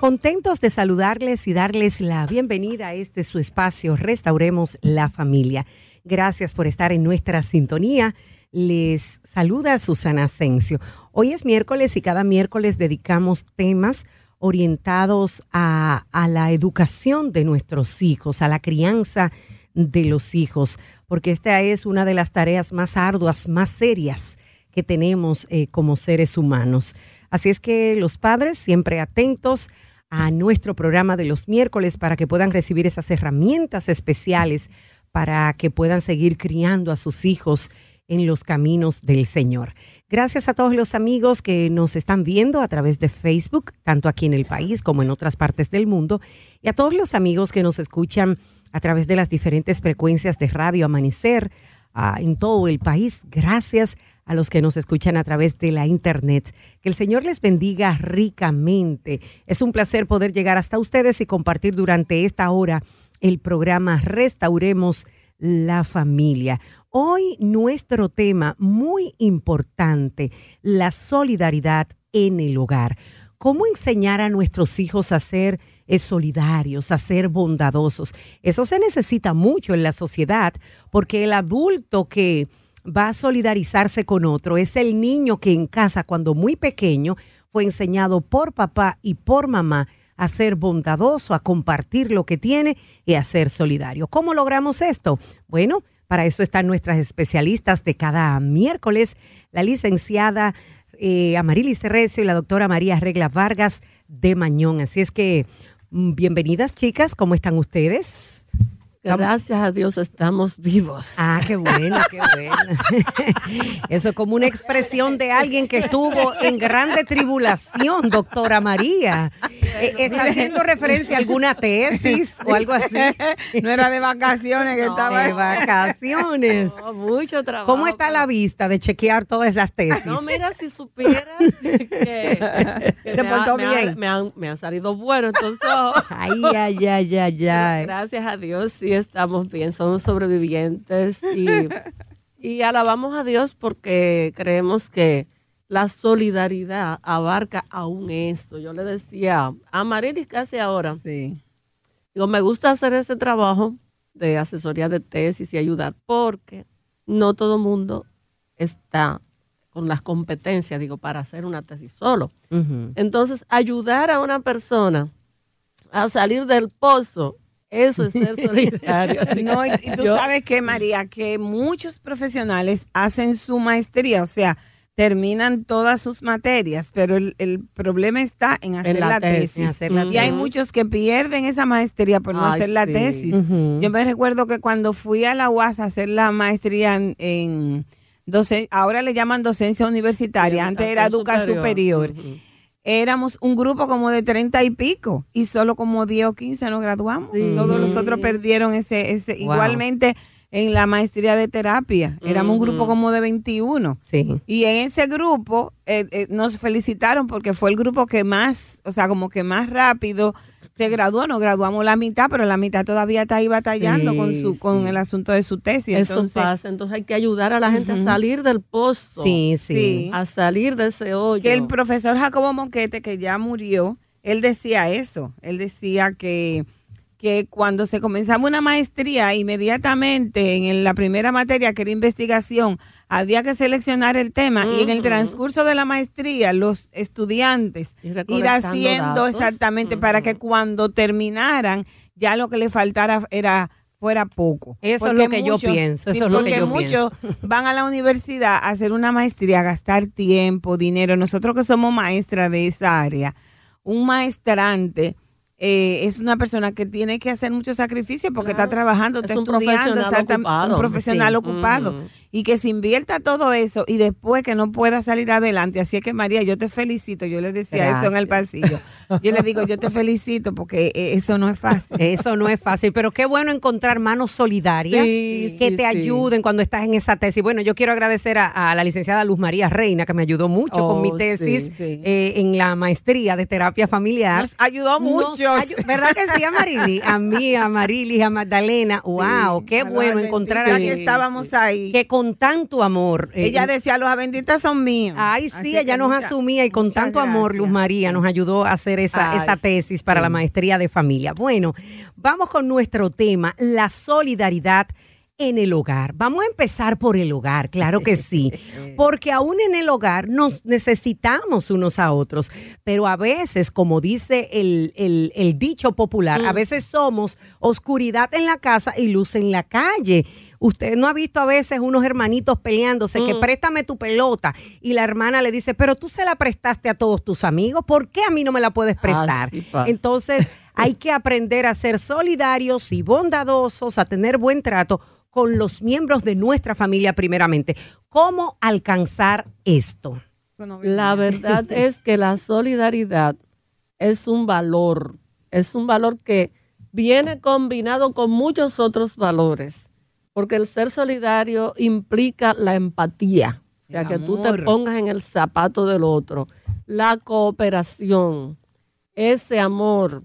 Contentos de saludarles y darles la bienvenida a este su espacio Restauremos la Familia. Gracias por estar en nuestra sintonía. Les saluda Susana Asensio. Hoy es miércoles y cada miércoles dedicamos temas orientados a, la educación de nuestros hijos, a la crianza de los hijos, porque esta es una de las tareas más arduas, más serias que tenemos eh, como seres humanos. Así es que los padres siempre atentos a nuestro programa de los miércoles para que puedan recibir esas herramientas especiales para que puedan seguir criando a sus hijos en los caminos del Señor. Gracias a todos los amigos que nos están viendo a través de Facebook, tanto aquí en el país como en otras partes del mundo, y a todos los amigos que nos escuchan a través de las diferentes frecuencias de Radio Amanecer uh, en todo el país. Gracias a los que nos escuchan a través de la internet. Que el Señor les bendiga ricamente. Es un placer poder llegar hasta ustedes y compartir durante esta hora el programa Restauremos la familia. Hoy nuestro tema muy importante, la solidaridad en el hogar. ¿Cómo enseñar a nuestros hijos a ser eh, solidarios, a ser bondadosos? Eso se necesita mucho en la sociedad porque el adulto que va a solidarizarse con otro es el niño que en casa, cuando muy pequeño, fue enseñado por papá y por mamá a ser bondadoso, a compartir lo que tiene y a ser solidario. ¿Cómo logramos esto? Bueno, para eso están nuestras especialistas de cada miércoles, la licenciada eh, Amarilis Cerrecio y la doctora María Regla Vargas de Mañón. Así es que, mm, bienvenidas chicas, ¿cómo están ustedes? Gracias a Dios estamos vivos. Ah, qué bueno, qué bueno. Eso es como una expresión de alguien que estuvo en grande tribulación, doctora María. Eh, ¿Está haciendo referencia a alguna tesis o algo así? No era de vacaciones que no, estaba. De vacaciones. No, mucho trabajo. ¿Cómo está la vista de chequear todas esas tesis? No, mira, si supieras que, que ¿Te me, portó ha, me, bien? ha, me, han, me han salido bueno, entonces. Ay, ay, ay, ay, ay. Gracias a Dios, sí estamos bien, somos sobrevivientes y, y alabamos a Dios porque creemos que la solidaridad abarca aún esto. Yo le decía a Marilis casi ahora, Sí. digo, me gusta hacer ese trabajo de asesoría de tesis y ayudar porque no todo mundo está con las competencias, digo, para hacer una tesis solo. Entonces, ayudar a una persona a salir del pozo, eso es ser solidario. No, y, tú yo- sabes que, María, que muchos profesionales hacen su maestría, o sea, terminan todas sus materias, pero el, el problema está en hacer la la, tesis, tesis. en hacer la y hay muchos que pierden esa maestría por no Ay, hacer la sí. tesis. Yo me recuerdo que cuando fui a la UAS a hacer la maestría en, ahora le llaman docencia universitaria, antes era educa superior. Éramos un grupo como de treinta y pico y solo como 10 o 15 nos graduamos. Sí. Todos los otros perdieron ese, ese Wow. igualmente en la maestría de terapia. Éramos un grupo Ujú. como de 21. Sí. Y en ese grupo eh, eh, nos felicitaron porque fue el grupo que más, o sea, como que más rápido se graduó. Nos graduamos la mitad, pero la mitad todavía está ahí batallando Sí, con su con el asunto de su tesis. Eso Entonces, pasa, entonces hay que ayudar a la gente a salir del pozo, Sí, sí. Sí. a salir de ese hoyo. que el profesor Jacobo Monquete, que ya murió, él decía eso. Él decía que, que cuando se comenzaba una maestría, inmediatamente en la primera materia, que era investigación, había que seleccionar el tema y en el transcurso de la maestría, los estudiantes ir haciendo datos. exactamente para que cuando terminaran, ya lo que le faltara era fuera poco. Eso es lo que yo pienso, eso es lo que porque yo muchos van a la universidad a hacer una maestría, a gastar tiempo, dinero. Nosotros que somos maestras de esa área, un maestrante eh, es una persona que tiene que hacer mucho sacrificio porque Claro. está trabajando, Es está un estudiando, profesional exactam- ocupado. un profesional Sí. ocupado. Y que se invierta todo eso y después que no pueda salir adelante. Así es que María, yo te felicito. Yo le decía eso en el pasillo. Yo le digo, yo te felicito porque eh, eso no es fácil. Eso no es fácil, pero qué bueno encontrar manos solidarias Sí, que sí, te sí. ayuden cuando estás en esa tesis. Bueno, yo quiero agradecer a, a la licenciada Luz María Reina, que me ayudó mucho con Oh, mi sí, tesis eh, en la maestría de terapia familiar. Nos ayudó mucho. ¿Verdad que sí, Amarili? A mí, a Marilis, a Magdalena. ¡Wow! qué bueno encontrar a que estábamos ahí. Que con tanto amor. Eh, ella decía, los benditas son míos. Ay, sí, ella nos asumía y con tanto amor, Luz María nos ayudó a hacer esa, esa tesis para la maestría de familia. Bueno, vamos con nuestro tema, la solidaridad en el hogar. Vamos a empezar por el hogar, claro que sí, porque aún en el hogar nos necesitamos unos a otros, pero a veces, como dice el, dicho popular, a mm. veces somos oscuridad en la casa y luz en la calle. Usted no ha visto a veces unos hermanitos peleándose que mm. préstame tu pelota y la hermana le dice, pero tú se la prestaste a todos tus amigos, ¿por qué a mí no me la puedes prestar? Entonces hay que aprender a ser solidarios y bondadosos, a tener buen trato con los miembros de nuestra familia primeramente. ¿Cómo alcanzar esto? La verdad es que la solidaridad es un valor, es un valor que viene combinado con muchos otros valores, porque el ser solidario implica la empatía, o sea, que tú te pongas en el zapato del otro, la cooperación, ese amor,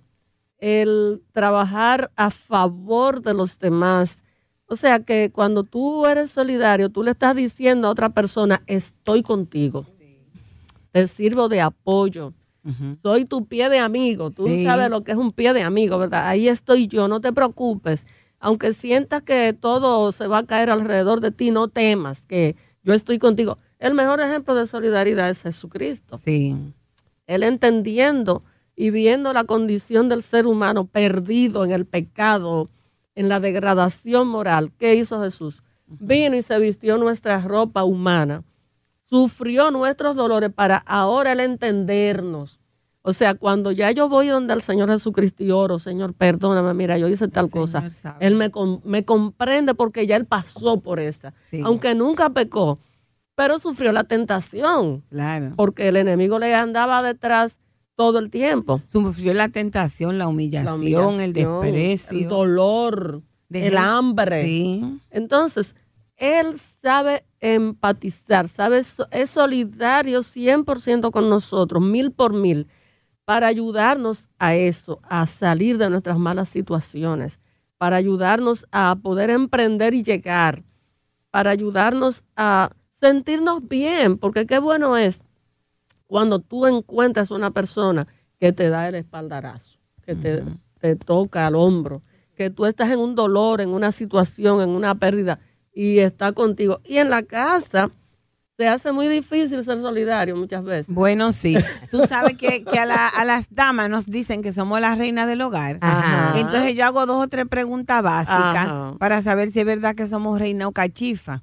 el trabajar a favor de los demás, o sea que cuando tú eres solidario, tú le estás diciendo a otra persona, estoy contigo, te sirvo de apoyo, soy tu pie de amigo, tú sabes lo que es un pie de amigo, ¿verdad? Ahí estoy yo, no te preocupes. Aunque sientas que todo se va a caer alrededor de ti, no temas que yo estoy contigo. El mejor ejemplo de solidaridad es Jesucristo. Sí. Él entendiendo y viendo la condición del ser humano perdido en el pecado, en la degradación moral, ¿qué hizo Jesús? Vino y se vistió nuestra ropa humana, sufrió nuestros dolores para ahora él entendernos. O sea, cuando ya yo voy donde el Señor Jesucristo y oro, Señor, perdóname, mira, yo hice tal cosa. Él me, me, comprende porque ya él pasó por esa. Aunque nunca pecó, pero sufrió la tentación. Claro. Porque el enemigo le andaba detrás todo el tiempo. Sufrió la tentación, la humillación, el desprecio. El dolor, el hambre. Entonces, él sabe empatizar, sabe, es solidario 100% con nosotros, mil por mil, para ayudarnos a eso, a salir de nuestras malas situaciones, para ayudarnos a poder emprender y llegar, para ayudarnos a sentirnos bien, porque qué bueno es cuando tú encuentras una persona que te da el espaldarazo, que te, toca al hombro, que tú estás en un dolor, en una situación, en una pérdida y está contigo. Y en la casa se hace muy difícil ser solidario muchas veces. Bueno, sí. Tú sabes que, a, las damas nos dicen que somos las reinas del hogar. Entonces yo hago dos o tres preguntas básicas para saber si es verdad que somos reina o cachifa.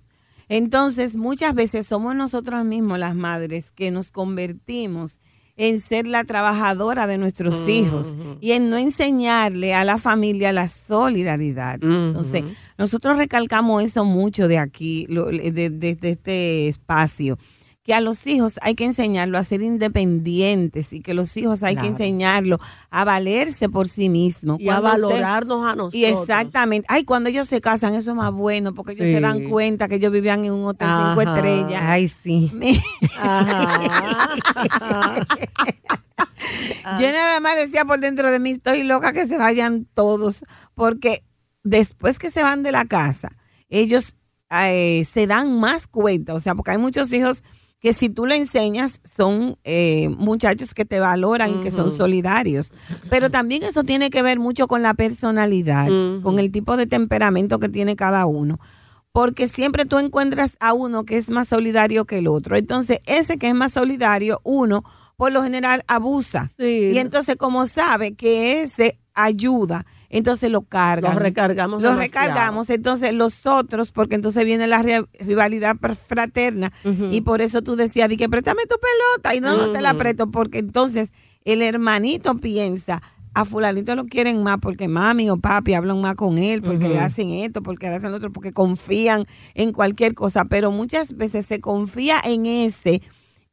Entonces, muchas veces somos nosotros mismos las madres que nos convertimos en ser la trabajadora de nuestros hijos y en no enseñarle a la familia la solidaridad. Entonces, nosotros recalcamos eso mucho de aquí, de este espacio que a los hijos hay que enseñarlo a ser independientes y que los hijos hay que enseñarlo a valerse por sí mismos. Y a valorarnos a nosotros. Y exactamente. Ay, cuando ellos se casan, eso es más bueno, porque ellos se dan cuenta que ellos vivían en un hotel cinco estrellas. Ay, sí. Yo nada más decía por dentro de mí, estoy loca que se vayan todos, porque después que se van de la casa, ellos eh, se dan más cuenta, o sea, porque hay muchos hijos que si tú le enseñas son eh, muchachos que te valoran y que son solidarios. Pero también eso tiene que ver mucho con la personalidad, con el tipo de temperamento que tiene cada uno. Porque siempre tú encuentras a uno que es más solidario que el otro. Entonces, ese que es más solidario, uno por lo general abusa. Y entonces, como sabe que ese ayuda, entonces lo cargan. Lo recargamos. Lo recargamos, entonces los otros, porque entonces viene la rivalidad fraterna. Y por eso tú decías, di que préstame tu pelota y no, no te la presto, porque entonces el hermanito piensa, a fulanito lo quieren más porque mami o papi hablan más con él, porque le hacen esto, porque le hacen lo otro, porque confían en cualquier cosa, pero muchas veces se confía en ese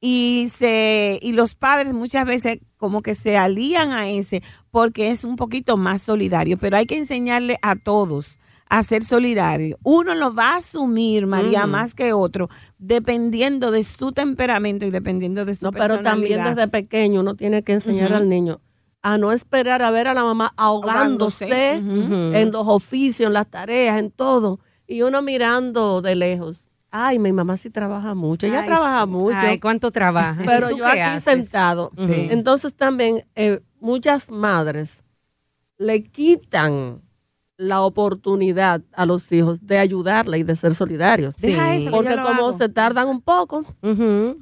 y se y los padres muchas veces como que se alían a ese porque es un poquito más solidario, pero hay que enseñarle a todos a ser solidario. Uno lo va a asumir, María, más que otro, dependiendo de su temperamento y dependiendo de su no, Pero también desde pequeño uno tiene que enseñar al niño a no esperar a ver a la mamá ahogándose, en los oficios, en las tareas, en todo. Y uno mirando de lejos. Ay, mi mamá sí trabaja mucho. Ella trabaja mucho. Ay, ¿cuánto trabaja? Pero yo aquí sentado. Entonces también eh, muchas madres le quitan la oportunidad a los hijos de ayudarle y de ser solidarios. Deja eso, Porque como se tardan un poco,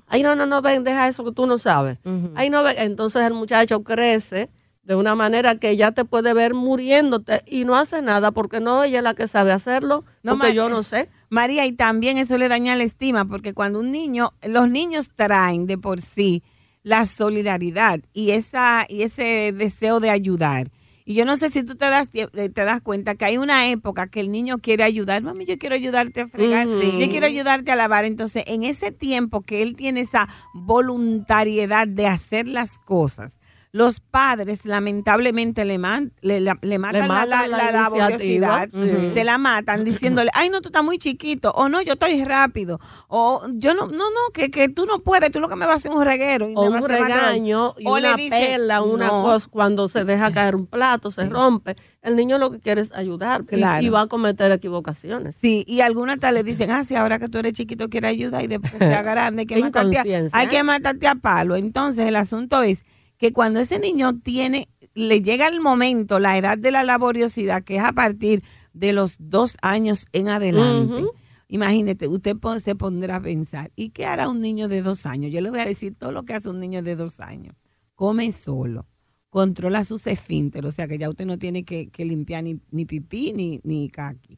ay no, no, no, ven, deja eso que tú no sabes. Ay no, ven. Entonces el muchacho crece de una manera que ya te puede ver muriéndote y no hace nada porque no ella es la que sabe hacerlo, no, porque yo no sé. María, y también eso le daña la estima porque cuando un niño, los niños traen de por sí la solidaridad y esa y ese deseo de ayudar. Y yo no sé si tú te das, eh, te das cuenta que hay una época que el niño quiere ayudar. Mami, yo quiero ayudarte a fregar, yo quiero ayudarte a lavar. Entonces, en ese tiempo que él tiene esa voluntariedad de hacer las cosas, los padres lamentablemente le, le, le, matan la, la, laboriosidad, se la matan diciéndole, ay no, tú estás muy chiquito, o no, yo estoy rápido, o yo no, no, no, que, que tú no puedes, tú lo que me vas a hacer un reguero. Y o un regaño, y o una le perla, una cosa, cuando se deja caer un plato, se rompe. El niño lo que quiere es ayudar y, va a cometer equivocaciones. Sí, y algunas tal le dicen, ah, sí, ahora que tú eres chiquito quiere ayudar y después que sea grande hay que, matarte hay que matarte a palo. Entonces el asunto es que cuando ese niño tiene, le llega el momento, la edad de la laboriosidad, que es a partir de los dos años en adelante, imagínate, usted se pondrá a pensar, ¿y qué hará un niño de dos años? Yo le voy a decir todo lo que hace un niño de dos años. Come solo, controla sus esfínteres, o sea que ya usted no tiene que, limpiar ni, ni, pipí ni, ni caqui.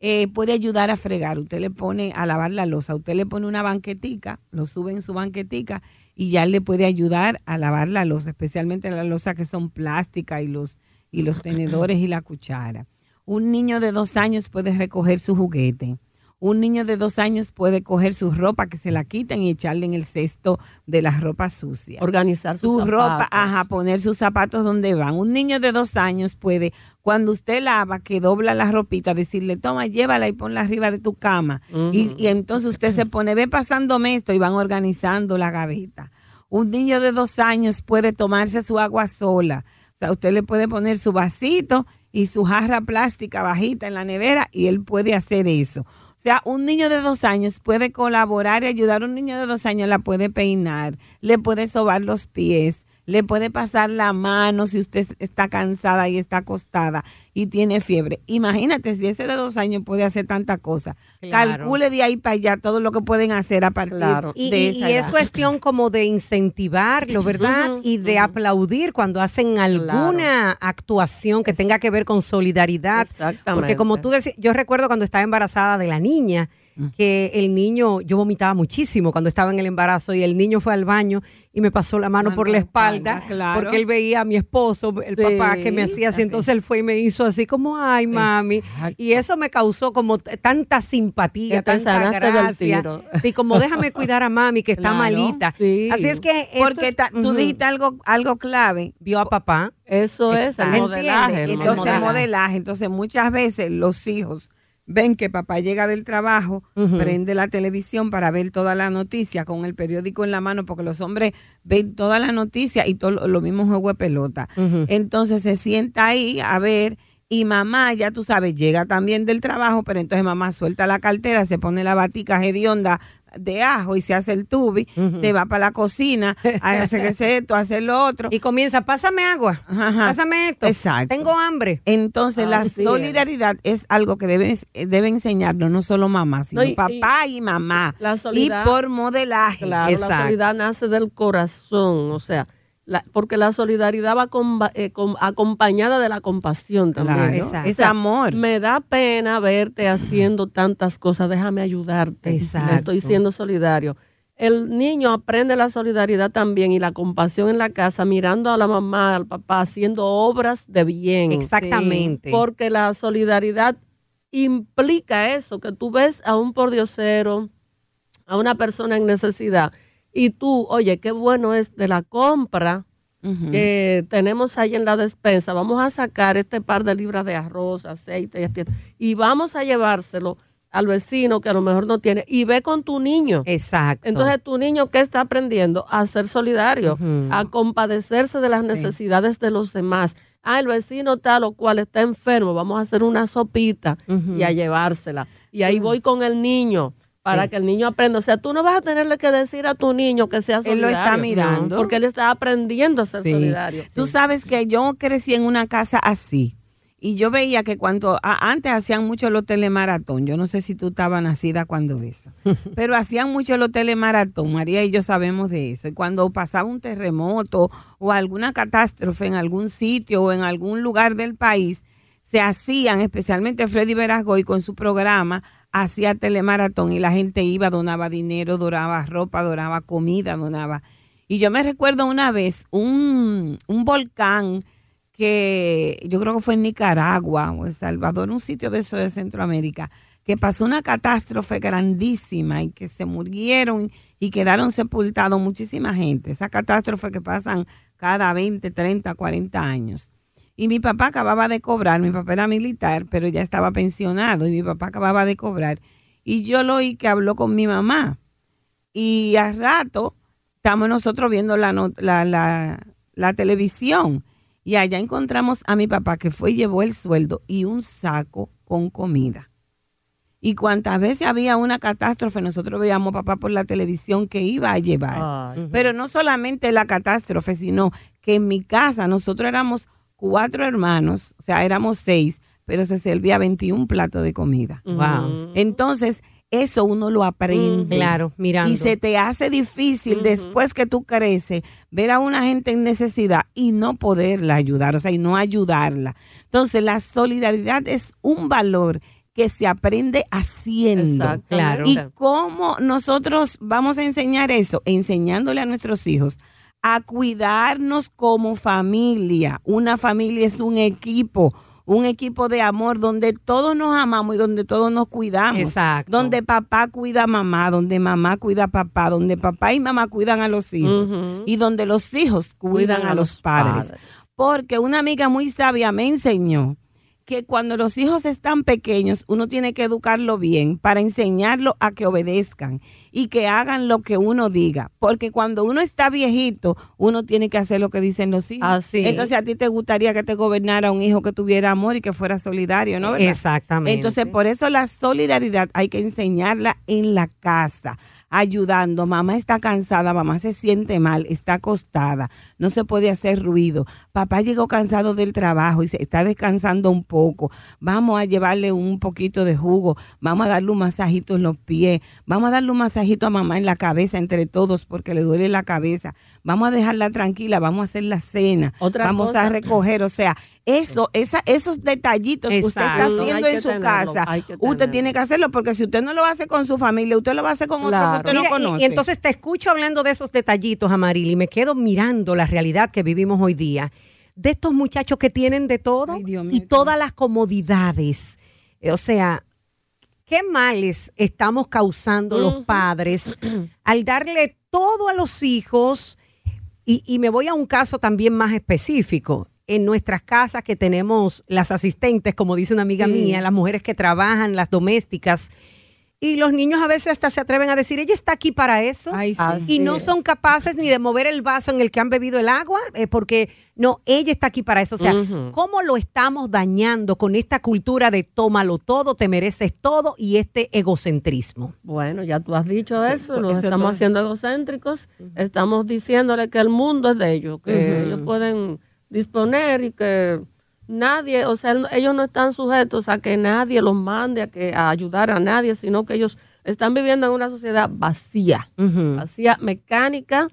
Eh, puede ayudar a fregar, usted le pone a lavar la losa, usted le pone una banquetica, lo sube en su banquetica y ya le puede ayudar a lavar la losa, especialmente la losa que son plástica y los, y los tenedores y la cuchara. Un niño de dos años puede recoger su juguete. Un niño de dos años puede coger su ropa que se la quitan y echarle en el cesto de las ropas sucias. Organizar su ropa, ajá, poner sus zapatos donde van. Un niño de dos años puede, cuando usted lava, que dobla la ropita, decirle, toma, llévala y ponla arriba de tu cama. y, y, entonces usted se pone, ve pasándome esto y van organizando la gaveta. Un niño de dos años puede tomarse su agua sola. O sea, usted le puede poner su vasito y su jarra plástica bajita en la nevera y él puede hacer eso. O sea, un niño de dos años puede colaborar y ayudar un niño de dos años, la puede peinar, le puede sobar los pies, le puede pasar la mano si usted está cansada y está acostada y tiene fiebre. Imagínate si ese de dos años puede hacer tanta cosa. Calcule de ahí para allá todo lo que pueden hacer a partir de y, y, es cuestión como de incentivarlo, ¿verdad? y de aplaudir cuando hacen alguna actuación que tenga que ver con solidaridad. Porque como tú decías, yo recuerdo cuando estaba embarazada de la niña, que el niño, yo vomitaba muchísimo cuando estaba en el embarazo y el niño fue al baño y me pasó la mano por la espalda porque él veía a mi esposo, el papá que me hacía así, entonces él fue y me hizo así como, ay mami, y eso me causó como tanta simpatía, tanta gracia, y como déjame cuidar a mami que está malita. Así es que porque tú dijiste algo algo clave, vio a papá. Eso es el modelaje. Entonces modelaje, entonces muchas veces los hijos ven que papá llega del trabajo, prende la televisión para ver toda la noticia con el periódico en la mano, porque los hombres ven toda la noticia y todo lo mismo juego de pelota. Entonces se sienta ahí a ver y mamá, ya tú sabes, llega también del trabajo, pero entonces mamá suelta la cartera, se pone la batica hedionda de ajo y se hace el tubi, se va para la cocina, hace esto, hace lo otro. Y comienza, pásame agua, pásame esto. Exacto. Tengo hambre. Entonces, la solidaridad es. algo que debe, debe enseñarnos no solo mamá, sino papá y, mamá. y por modelaje. Claro, la solidaridad nace del corazón, o sea, porque la solidaridad va eh, acompañada de la compasión también. es amor. Me da pena verte haciendo tantas cosas, déjame ayudarte. Estoy siendo solidario. El niño aprende la solidaridad también y la compasión en la casa, mirando a la mamá, al papá, haciendo obras de bien. Exactamente. Porque la solidaridad implica eso, que tú ves a un pordiosero, a una persona en necesidad y tú, oye, qué bueno es de la compra que tenemos ahí en la despensa, vamos a sacar este par de libras de arroz, aceite y, vamos a llevárselo al vecino que a lo mejor no tiene y ve con tu niño. Exacto. Entonces, tu niño, ¿qué está aprendiendo? A ser solidario, a compadecerse de las necesidades de los demás. Ah, el vecino tal o cual está enfermo, vamos a hacer una sopita y a llevársela. Y ahí voy con el niño para Sí. que el niño aprenda. O sea, tú no vas a tenerle que decir a tu niño que sea Él solidario. lo está mirando. Porque él está aprendiendo a ser Sí. solidario. Tú sabes que yo crecí en una casa así. Y yo veía que cuando a- antes hacían mucho los telemaratón, yo no sé si tú estabas nacida cuando eso, pero hacían mucho los telemaratón, María y yo sabemos de eso. Y cuando pasaba un terremoto o alguna catástrofe en algún sitio o en algún lugar del país, se hacían, especialmente Freddy Verasgoy con su programa, hacía telemaratón y la gente iba, donaba dinero, donaba ropa, donaba comida, donaba. Y yo me recuerdo una vez un, un volcán que yo creo que fue en Nicaragua o El Salvador, un sitio de eso de Centroamérica, que pasó una catástrofe grandísima y que se murieron y quedaron sepultados muchísima gente. Esa catástrofe que pasan cada 20, 30, 40 años. Y mi papá acababa de cobrar, mi papá era militar, pero ya estaba pensionado y mi papá acababa de cobrar. Y yo lo oí que habló con mi mamá. Y al rato estamos nosotros viendo la, la, la, la televisión. Y allá encontramos a mi papá que fue y llevó el sueldo y un saco con comida. Y cuantas veces había una catástrofe, nosotros veíamos a papá por la televisión que iba a llevar. Pero no solamente la catástrofe, sino que en mi casa nosotros éramos cuatro hermanos, o sea, éramos seis, pero se servía 21 platos de comida. Wow. Entonces, eso uno lo aprende. Claro, mirando. Y se te hace difícil después que tú creces ver a una gente en necesidad y no poderla ayudar, o sea, y no ayudarla. Entonces, la solidaridad es un valor que se aprende haciendo. Exactamente. Claro. ¿Y cómo nosotros vamos a enseñar eso? Enseñándole a nuestros hijos a cuidarnos como familia. Una familia es un equipo, un equipo de amor donde todos nos amamos y donde todos nos cuidamos. Exacto. Donde papá cuida a mamá, donde mamá cuida a papá, donde papá y mamá cuidan a los hijos y donde los hijos cuidan, a, los padres. Porque una amiga muy sabia me enseñó que cuando los hijos están pequeños, uno tiene que educarlo bien para enseñarlo a que obedezcan y que hagan lo que uno diga. Porque cuando uno está viejito, uno tiene que hacer lo que dicen los hijos. Así. Entonces a ti te gustaría que te gobernara un hijo que tuviera amor y que fuera solidario, ¿no? ¿Verdad? Exactamente. Entonces, por eso la solidaridad hay que enseñarla en la casa, ayudando. Mamá está cansada, mamá se siente mal, está acostada, no se puede hacer ruido. Papá llegó cansado del trabajo y se está descansando un poco. Vamos a llevarle un poquito de jugo, vamos a darle un masajito en los pies, vamos a darle un masajito a mamá en la cabeza entre todos porque le duele la cabeza. Vamos a dejarla tranquila, vamos a hacer la cena, Otra vamos cosa- a recoger, o sea, eso, esa, esos detallitos que usted está haciendo en su tenerlo, casa, usted tiene que hacerlo porque si usted no lo hace con su familia, usted lo va a hacer con otro Claro. que usted Mira, no y- conoce. y, entonces te escucho hablando de esos detallitos, Amaril, y me quedo mirando la realidad que vivimos hoy día. De estos muchachos que tienen de todo Ay, Dios mío, y todas las comodidades. Eh, O sea, ¿qué males estamos causando los padres al darle todo a los hijos? Y, y me voy a un caso también más específico. En nuestras casas que tenemos las asistentes, como dice una amiga Sí. mía, las mujeres que trabajan, las domésticas, y los niños a veces hasta se atreven a decir, ella está aquí para eso. Ay, sí. Así y no son capaces ni de mover el vaso en el que han bebido el agua, eh, porque no, ella está aquí para eso. O sea. ¿cómo lo estamos dañando con esta cultura de tómalo todo, te mereces todo y este egocentrismo? Bueno, ya tú has dicho Sí, eso, nos estamos haciendo egocéntricos, estamos diciéndole que el mundo es de ellos, que Ujú. ellos pueden disponer y que nadie, o sea, ellos no están sujetos a que nadie los mande a, que, a ayudar a nadie, sino que ellos están viviendo en una sociedad vacía, vacía mecánica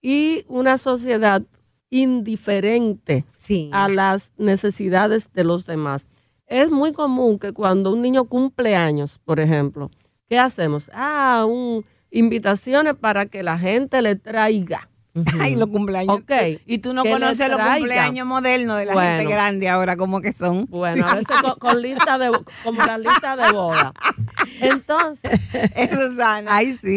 y una sociedad indiferente Sí. a las necesidades de los demás. Es muy común que cuando un niño cumple años, por ejemplo, ¿qué hacemos? Ah, un, invitaciones para que la gente le traiga. Ay, los cumpleaños. Ok, Y tú no conoces los cumpleaños modernos de la Bueno. gente grande ahora, como que son. Bueno, a veces con, con lista de, como la lista de boda. Entonces, Eso es sana. Ay, sí.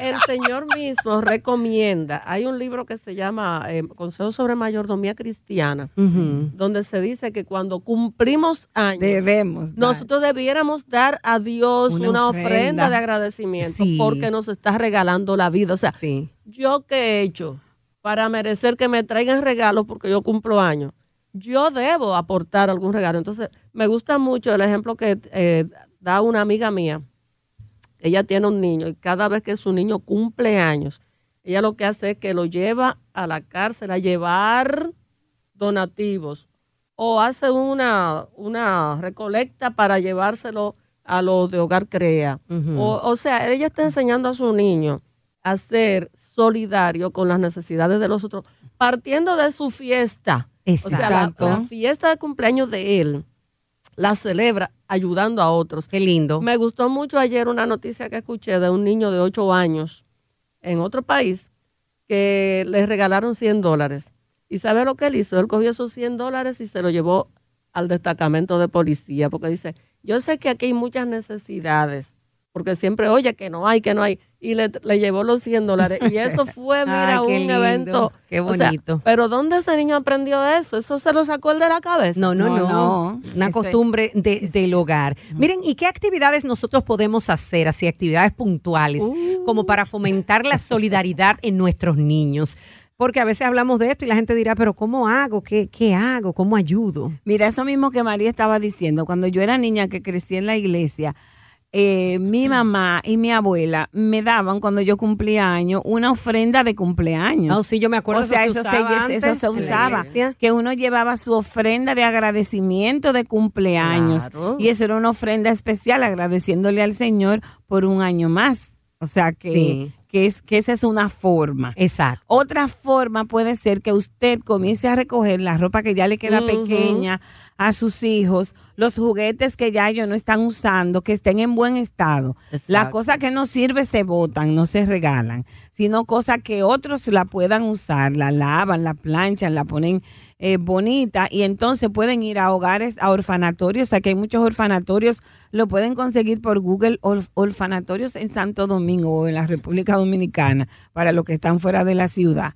el Señor mismo recomienda, hay un libro que se llama eh, Consejo sobre Mayordomía Cristiana, donde se dice que cuando cumplimos años, Debemos. dar. nosotros debiéramos dar a Dios Una una, ofrenda. ofrenda. de agradecimiento Sí. porque nos está regalando la vida. O sea, Sí. yo qué he hecho para merecer que me traigan regalos porque yo cumplo años. Yo debo aportar algún regalo. Entonces, me gusta mucho el ejemplo que eh, da una amiga mía. Ella tiene un niño y cada vez que su niño cumple años, ella lo que hace es que lo lleva a la cárcel a llevar donativos o hace una, una recolecta para llevárselo a los de Hogar Crea. O, o sea, ella está enseñando a su niño a ser solidario con las necesidades de los otros, partiendo de su fiesta. O sea, la, Exacto. la fiesta de cumpleaños de él la celebra ayudando a otros. Qué lindo. Me gustó mucho ayer una noticia que escuché de un niño de 8 años en otro país que le regalaron 100 dólares. ¿Y sabe lo que él hizo? Él cogió esos 100 dólares y se lo llevó al destacamento de policía, porque dice, yo sé que aquí hay muchas necesidades, porque siempre, oye, que no hay, que no hay, y le, le llevó los 100 dólares. Y eso fue, mira, Ay, qué un lindo, evento. qué o sea, bonito. pero ¿dónde ese niño aprendió eso? ¿Eso se lo sacó él de la cabeza? No, no, No, no. no. Una Ese- costumbre de- del hogar. Miren, ¿y qué actividades nosotros podemos hacer, así actividades puntuales, Uh. como para fomentar la solidaridad en nuestros niños? Porque a veces hablamos de esto y la gente dirá, pero ¿cómo hago? ¿Qué, qué hago? ¿Cómo ayudo? Mira, eso mismo que María estaba diciendo, cuando yo era niña que crecí en la iglesia, eh, mi mamá y mi abuela me daban cuando yo cumplía años una ofrenda de cumpleaños. No, sí, yo me acuerdo. o sea, eso eso, se se, usaba eso antes se en la usaba, que uno llevaba su ofrenda de agradecimiento de cumpleaños. Claro. Y eso era una ofrenda especial, agradeciéndole al Señor por un año más. O sea, que, Sí. Que, es, que esa es una forma. Exacto. Otra forma puede ser que usted comience a recoger la ropa que ya le queda pequeña a sus hijos, los juguetes que ya ellos no están usando, que estén en buen estado. Las Exacto. cosas que no sirven se botan, no se regalan, sino cosas que otros la puedan usar, la lavan, la planchan, la ponen eh, bonita y entonces pueden ir a hogares, a orfanatorios, aquí hay muchos orfanatorios, lo pueden conseguir por Google, orf- orfanatorios en Santo Domingo o en la República Dominicana, para los que están fuera de la ciudad.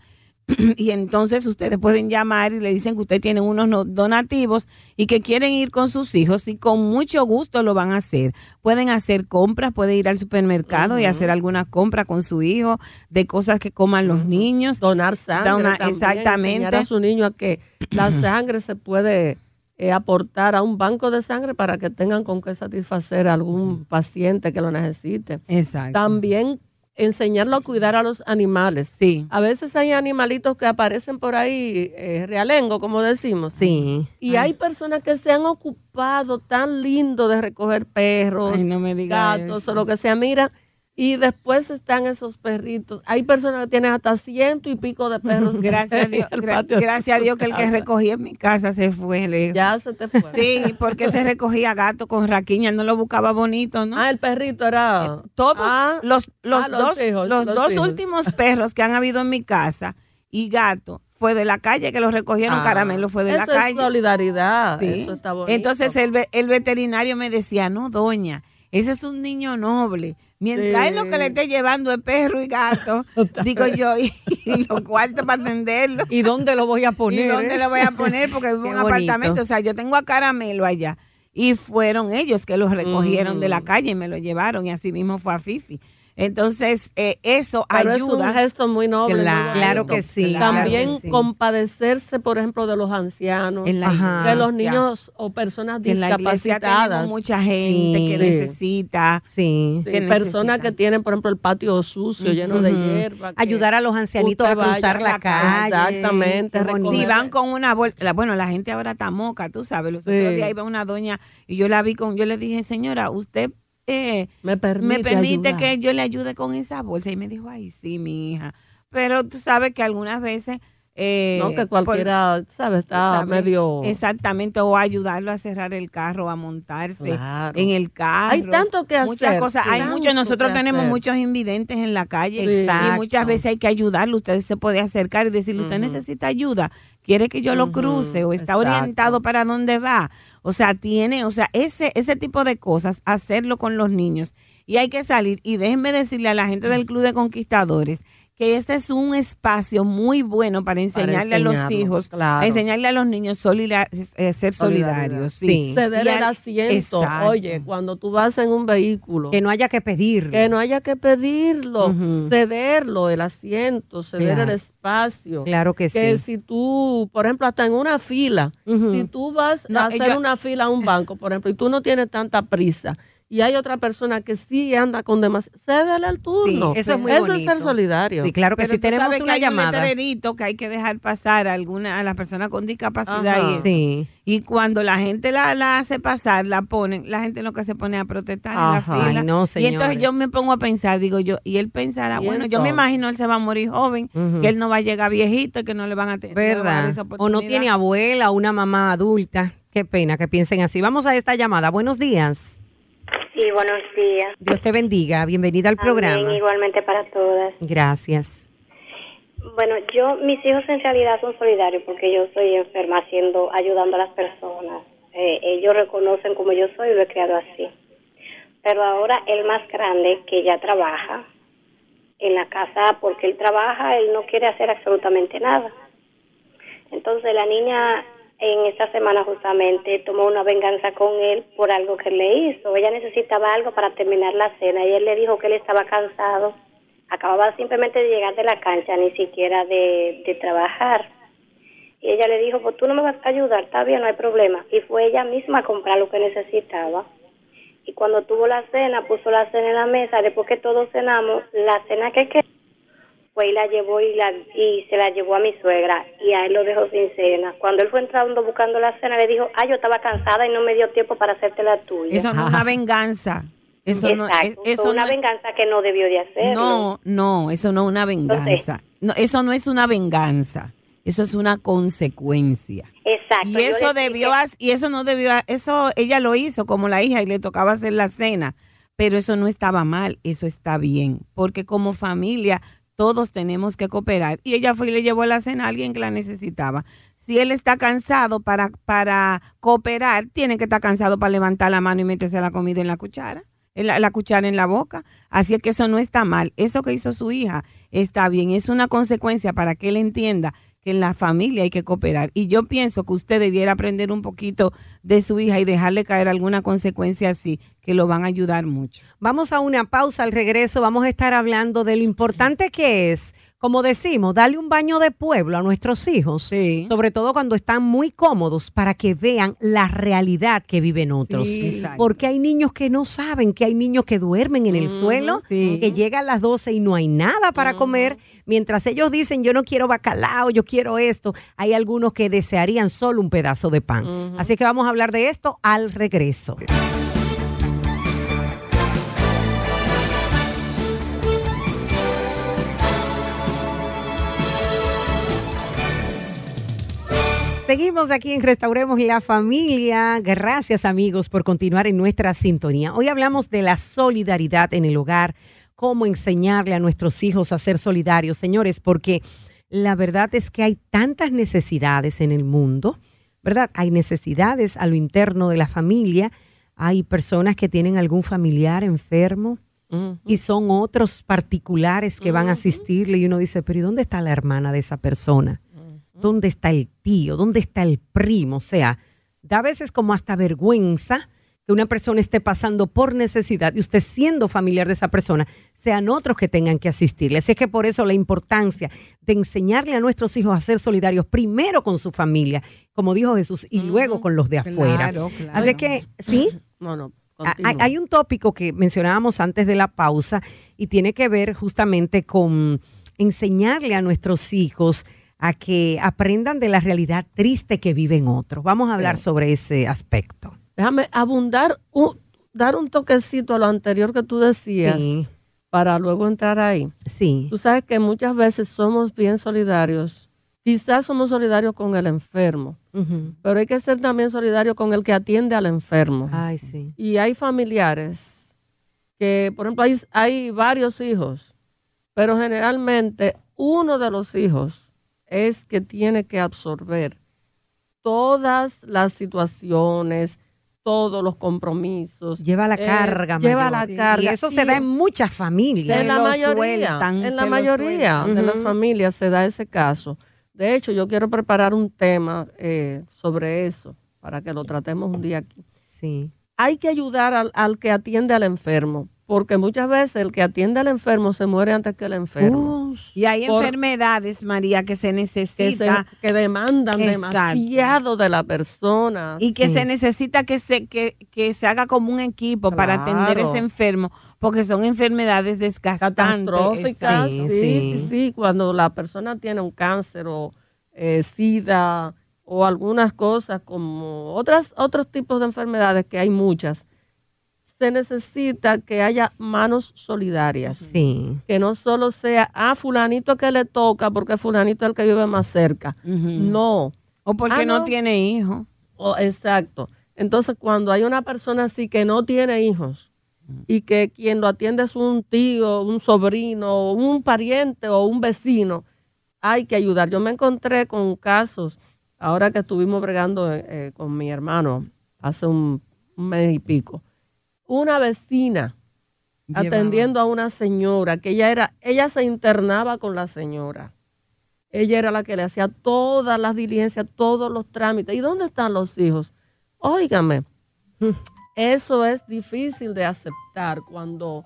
y entonces ustedes pueden llamar y le dicen que usted tiene unos no- donativos y que quieren ir con sus hijos y con mucho gusto lo van a hacer. Pueden hacer compras, puede ir al supermercado y hacer alguna compra con su hijo de cosas que coman los niños. donar sangre. También, exactamente. enseñar a su niño a que la sangre se puede eh, aportar a un banco de sangre para que tengan con qué satisfacer a algún paciente que lo necesite. Exacto. También enseñarlo a cuidar a los animales. Sí. A veces hay animalitos que aparecen por ahí, eh, realengo, como decimos. Sí. Y hay personas que se han ocupado tan lindo de recoger perros, Ay, no me gatos eso. o lo que sea. Mira, y después están esos perritos. Hay personas que tienen hasta ciento y pico de perros. Gracias a Dios, gra- gracias a Dios que el que casa. recogía en mi casa se fue. lejos. Ya se te fue. Sí, porque se recogía gato con raquiña, no lo buscaba bonito, ¿no? Ah, el perrito era. Todos Ah, los, los ah, los dos, hijos, los los dos hijos. últimos perros que han habido en mi casa y gato fue de la calle que los recogieron ah, caramelo fue de la eso es calle. solidaridad. Sí. Eso está bonito. Entonces el, el veterinario me decía, no, doña, ese es un niño noble. Mientras Sí. lo que le esté llevando es perro y gato, digo yo, y, y los cuartos para atenderlo. ¿Y dónde lo voy a poner? ¿Y dónde eh? lo voy a poner? Porque vivo en un bonito. apartamento. O sea, yo tengo a Caramelo allá. Y fueron ellos que los recogieron de la calle y me lo llevaron. Y así mismo fue a Fifi. Entonces, eh, eso Pero ayuda. es un gesto muy noble. Claro, que sí. claro También que sí. compadecerse, por ejemplo, de los ancianos, en la Ajá. de los niños o personas en discapacitadas. tenemos mucha gente Sí. que necesita. Sí. Que personas que tienen, por ejemplo, el patio sucio, lleno de hierba. Ayudar a los ancianitos a cruzar la la calle. Exactamente. Si van con una bolsa, bueno, la gente ahora está moca, tú sabes. Los Sí. otros días iba una doña y yo la vi con, yo le dije, señora, usted eh, Me permite, me permite que yo le ayude con esa bolsa. Y me dijo, ay, sí, mi hija. Pero tú sabes que algunas veces Eh, no, que cualquiera, ¿sabes? Está medio... Exactamente, o ayudarlo a cerrar el carro, a montarse Claro. en el carro. Hay tanto que Muchas hacer, cosas, hay muchos, nosotros tenemos hacer. muchos invidentes en la calle Sí. y muchas veces hay que ayudarlo. Usted se puede acercar y decirle, usted necesita ayuda, quiere que yo lo cruce o está exacto. orientado para dónde va. O sea, tiene, o sea, ese, ese tipo de cosas, hacerlo con los niños. Y hay que salir. Y déjenme decirle a la gente del Club de Conquistadores que ese es un espacio muy bueno para enseñarle a los hijos, claro. a enseñarle a los niños solidar- eh, ser solidarios. Sí. Sí. Ceder Y el asiento. Exacto. Oye, cuando tú vas en un vehículo, Que no haya que pedir. que no haya que pedirlo, cederlo, el asiento, ceder Claro. el espacio. Claro que Que sí. si tú, por ejemplo, hasta en una fila, si tú vas No, a hacer yo- una fila a un banco, por ejemplo, y tú no tienes tanta prisa, y hay otra persona que sí anda con demasiado, cédele el turno. eso es muy Eso es bonito. ser solidario. Sí, claro que Pero sí. tú Tenemos sabes que una hay llamada. un letrerito que hay que dejar pasar a alguna a las personas con discapacidad Ajá. y eso. Sí. Y cuando la gente la, la hace pasar, la ponen, la gente lo que se pone a protestar en la fila. Ay, no, y entonces yo me pongo a pensar, digo yo, y él pensará, ¿Y bueno, yo me imagino él se va a morir joven, que él no va a llegar viejito y que no le van a tener no le van a dar ¿Verdad? O no tiene abuela o una mamá adulta. Qué pena que piensen así. Vamos a esta llamada. Buenos días. Sí, buenos días. Dios te bendiga. Bienvenida al programa. Igualmente para todas. Gracias. Bueno, yo, mis hijos en realidad son solidarios porque yo soy enferma haciendo, ayudando a las personas. Eh, ellos reconocen como yo soy y lo he creado así. Pero ahora el más grande que ya trabaja en la casa porque él trabaja, él no quiere hacer absolutamente nada. Entonces la niña en esta semana justamente tomó una venganza con él por algo que le hizo. Ella necesitaba algo para terminar la cena y él le dijo que él estaba cansado. Acababa simplemente de llegar de la cancha, ni siquiera de, de trabajar. Y ella le dijo, pues tú no me vas a ayudar, está bien, no hay problema. Y fue ella misma a comprar lo que necesitaba. Y cuando tuvo la cena, puso la cena en la mesa, después que todos cenamos, la cena que quedó fue y la llevó y, la, y se la llevó a mi suegra y a él lo dejó sin cena. Cuando él fue entrando buscando la cena, le dijo, ah, yo estaba cansada y no me dio tiempo para hacerte la tuya. Eso no es una venganza. Eso no es, Exacto, eso una no es- venganza que no debió de hacerlo. No, no, eso no es una venganza. No, eso no es una venganza. Eso es una consecuencia. Exacto. Y eso debió, y eso no debió, eso ella lo hizo como la hija y le tocaba hacer la cena, pero eso no estaba mal, eso está bien, porque como familia todos tenemos que cooperar. Y ella fue y le llevó la cena a alguien que la necesitaba. Si él está cansado para, para cooperar, tiene que estar cansado para levantar la mano y meterse la comida en la cuchara, en la, la cuchara en la boca. Así es que eso no está mal. Eso que hizo su hija está bien. Es una consecuencia para que él entienda en la familia hay que cooperar. Y yo pienso que usted debiera aprender un poquito de su hija y dejarle caer alguna consecuencia así, que lo van a ayudar mucho. Vamos a una pausa al regreso. Vamos a estar hablando de lo importante que es, como decimos, darle un baño de pueblo a nuestros hijos. Sí. Sobre todo cuando están muy cómodos para que vean la realidad que viven otros. Sí. Porque hay niños que no saben, que hay niños que duermen en el suelo, sí. que llegan a las 12 y no hay nada para comer. Mientras ellos dicen, yo no quiero bacalao, yo quiero esto, hay algunos que desearían solo un pedazo de pan. Así que vamos a hablar de esto al regreso. Seguimos aquí en Restauremos la Familia. Gracias amigos por continuar en nuestra sintonía. Hoy hablamos de la solidaridad en el hogar, cómo enseñarle a nuestros hijos a ser solidarios, señores, porque la verdad es que hay tantas necesidades en el mundo, ¿verdad? Hay necesidades a lo interno de la familia, hay personas que tienen algún familiar enfermo, y son otros particulares que van a asistirle y uno dice, pero ¿y dónde está la hermana de esa persona? ¿Dónde está el tío? ¿Dónde está el primo? O sea, da a veces como hasta vergüenza que una persona esté pasando por necesidad y usted siendo familiar de esa persona, sean otros que tengan que asistirle. Así es que por eso la importancia de enseñarle a nuestros hijos a ser solidarios primero con su familia, como dijo Jesús, y luego con los de afuera. Claro, claro. Así que, sí, No, no. Ah, hay un tópico que mencionábamos antes de la pausa y tiene que ver justamente con enseñarle a nuestros hijos a que aprendan de la realidad triste que viven otros. Vamos a hablar Sí. sobre ese aspecto. Déjame abundar, un- dar un toquecito a lo anterior que tú decías Sí, para luego entrar ahí. sí. Tú sabes que muchas veces somos bien solidarios Quizás somos solidarios con el enfermo, pero hay que ser también solidario con el que atiende al enfermo. Ay, sí. Y hay familiares que, por ejemplo, hay, hay varios hijos, pero generalmente uno de los hijos es que tiene que absorber todas las situaciones, todos los compromisos. Lleva la Eh, carga. lleva la carga. Y eso se da en muchas familias. En la lo mayoría, sueltan, en la mayoría de las familias se da ese caso. De hecho, yo quiero preparar un tema eh, sobre eso para que lo tratemos un día aquí. Sí. Hay que ayudar al, al que atiende al enfermo, porque muchas veces el que atiende al enfermo se muere antes que el enfermo. Uf. Y hay Por- enfermedades, María, que se que, se- necesita que demandan Exacto. demasiado de la persona. y que Sí. se necesita que se que, que se haga como un equipo para atender ese enfermo, porque son enfermedades desgastantes. catastróficas. Sí, Sí, sí. sí, sí, Cuando la persona tiene un cáncer o eh, sida o algunas cosas como otras otros tipos de enfermedades que hay muchas, se necesita que haya manos solidarias. Sí. Que no solo sea, ah, fulanito que le toca porque fulanito es el que vive más cerca. No, O porque Ah, no. no. tiene hijo. Oh, exacto. Entonces, cuando hay una persona así que no tiene hijos y que quien lo atiende es un tío, un sobrino, un pariente o un vecino, hay que ayudar. Yo me encontré con casos, ahora que estuvimos bregando eh, eh, con mi hermano hace un mes y pico, una vecina atendiendo a una señora que ella era, ella se internaba con la señora. Ella era la que le hacía todas las diligencias, todos los trámites. ¿Y dónde están los hijos? Óigame, eso es difícil de aceptar cuando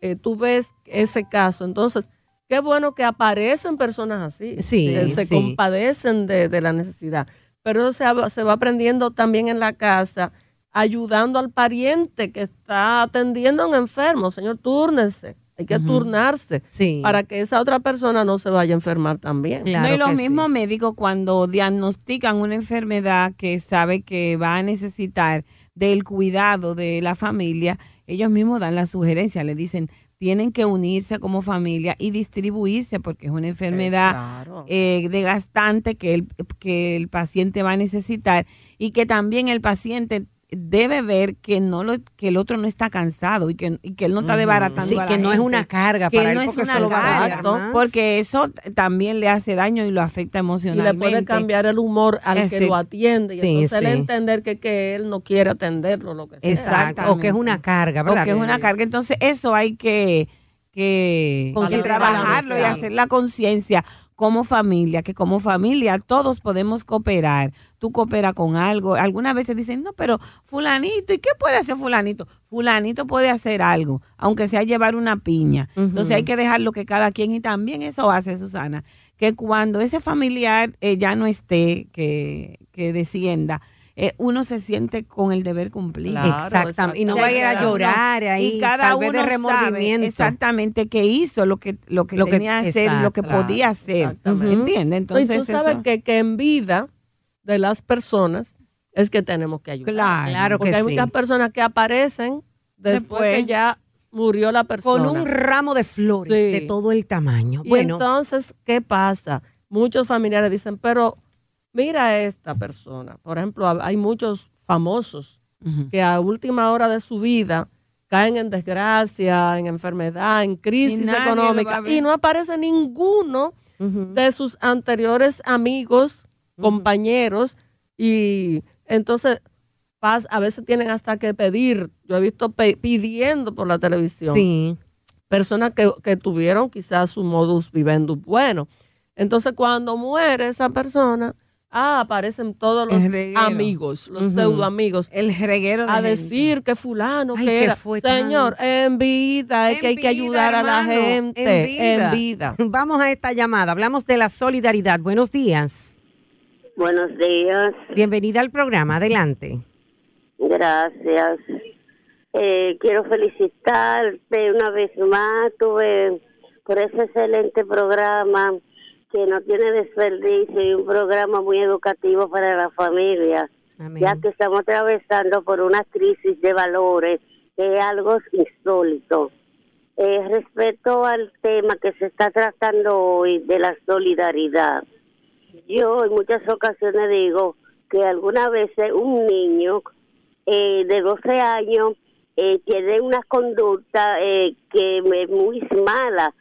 eh, tú ves ese caso. Entonces, qué bueno que aparecen personas así, Sí, que se sí. compadecen de, de la necesidad. Pero se, va- se va aprendiendo también en la casa, ayudando al pariente que está atendiendo a un enfermo. Señor, túrnese. Hay que turnarse Sí. para que esa otra persona no se vaya a enfermar también. Claro no, y los que mismos sí. médicos cuando diagnostican una enfermedad que sabe que va a necesitar del cuidado de la familia, ellos mismos dan la sugerencia, le dicen, tienen que unirse como familia y distribuirse porque es una enfermedad Claro. eh, desgastante que el, que el paciente va a necesitar y que también el paciente debe ver que no lo que el otro no está cansado y que, y que él no está desbaratando Sí, a la que no es una carga que para no él es porque una carga, porque eso también le hace daño y lo afecta y le emocionalmente. puede cambiar el humor al que lo atiende. Y Sí, entonces él sí. entender que, que él no quiere atenderlo, lo que sea. Exacto. O que es una carga, o ¿verdad? que es una carga. Entonces, eso hay que, que, trabajarlo y hacer la conciencia como familia, que como familia todos podemos cooperar. Tú cooperas con algo. Algunas veces dicen, no, pero fulanito, ¿y qué puede hacer fulanito? Fulanito puede hacer algo, aunque sea llevar una piña. Entonces hay que dejarlo que cada quien, y también eso hace Susana, que cuando ese familiar eh, ya no esté, que, que descienda, eh, uno se siente con el deber cumplido. Claro, Exactamente. Y no vaya a cada uno- llorar ahí, y cada tal vez uno de remordimiento. sabe exactamente qué hizo, lo que lo que Lo que- tenía que hacer, lo que podía hacer. ¿Entiendes? Y Entonces tú sabes eso- que, que en vida de las personas es que tenemos que ayudar. Claro. Claro Porque que hay sí. muchas personas que aparecen después, Después. que ya murió la persona. Con un ramo de flores Sí. de todo el tamaño. Y Bueno, entonces, ¿qué pasa? Muchos familiares dicen, pero mira a esta persona. Por ejemplo, ha- hay muchos famosos que a última hora de su vida caen en desgracia, en enfermedad, en crisis económica y no aparece ninguno de sus anteriores amigos, compañeros y entonces a veces tienen hasta que pedir. Yo he visto pidiendo por la televisión sí. personas que, que tuvieron quizás su modus vivendi bueno. Entonces, cuando muere esa persona, ah, aparecen todos los amigos, los pseudo amigos, el reguero de a gente. decir que fulano, Ay, que era. fue tan- Señor, en vida, es En que hay que ayudar a la gente. en En vida. vida. Vamos a esta llamada. Hablamos de la solidaridad. Buenos días. Buenos días, Bienvenida al programa. Adelante. gracias. Eh, quiero felicitarte una vez más tuve por ese excelente programa que no tiene desperdicio y un programa muy educativo para la familia, Amén. ya que estamos atravesando por una crisis de valores que es algo insólito. Eh, respecto al tema que se está tratando hoy de la solidaridad, yo en muchas ocasiones digo que algunas veces un niño eh, de 12 años eh, tiene una conducta que es muy mala,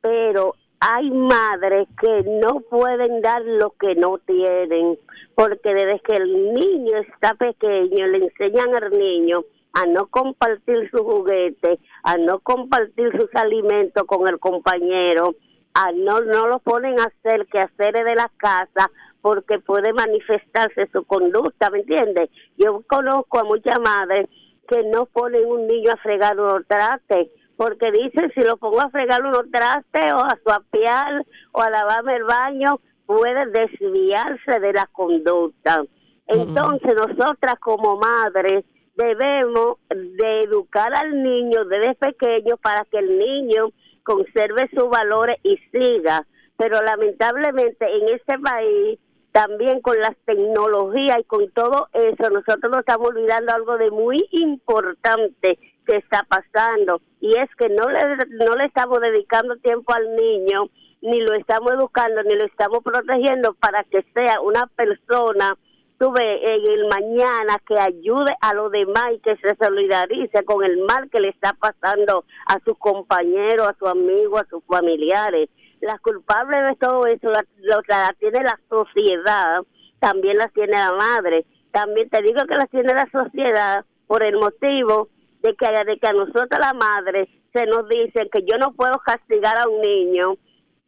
pero hay madres que no pueden dar lo que no tienen, porque desde que el niño está pequeño le enseñan al niño a no compartir su juguete, a no compartir sus alimentos con el compañero, a no, no lo ponen a hacer que hacer de la casa porque puede manifestarse su conducta, ¿me entiendes? Yo conozco a muchas madres que no ponen un niño a fregar unos trastes, porque dicen si lo pongo a fregar unos trastes o a suapiar o a lavarme el baño, puede desviarse de la conducta. Entonces nosotras como madres debemos de educar al niño desde pequeño para que el niño conserve sus valores y siga. Pero lamentablemente en este país también con las tecnologías y con todo eso, nosotros nos estamos olvidando algo de muy importante que está pasando y es que no le, no le estamos dedicando tiempo al niño, ni lo estamos educando, ni lo estamos protegiendo para que sea una persona, tuve en el mañana que ayude a los demás y que se solidarice con el mal que le está pasando a sus compañeros, a sus amigos, a sus familiares las culpables de todo eso la, tiene la sociedad, también las tiene la madre. También te digo que las tiene la sociedad por el motivo de que, de que a nosotros la madre se nos dice que yo no puedo castigar a un niño,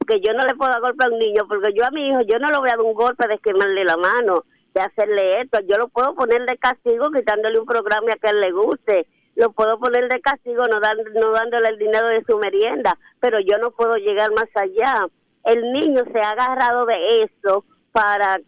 que yo no le puedo dar golpe a un niño, porque yo a mi hijo yo no le voy a dar un golpe de quemarle la mano, de hacerle esto, yo lo puedo poner de castigo quitándole un programa que a él le guste, lo puedo poner de castigo no, no dándole el dinero de su merienda, pero yo no puedo llegar más allá. El niño se ha agarrado de eso para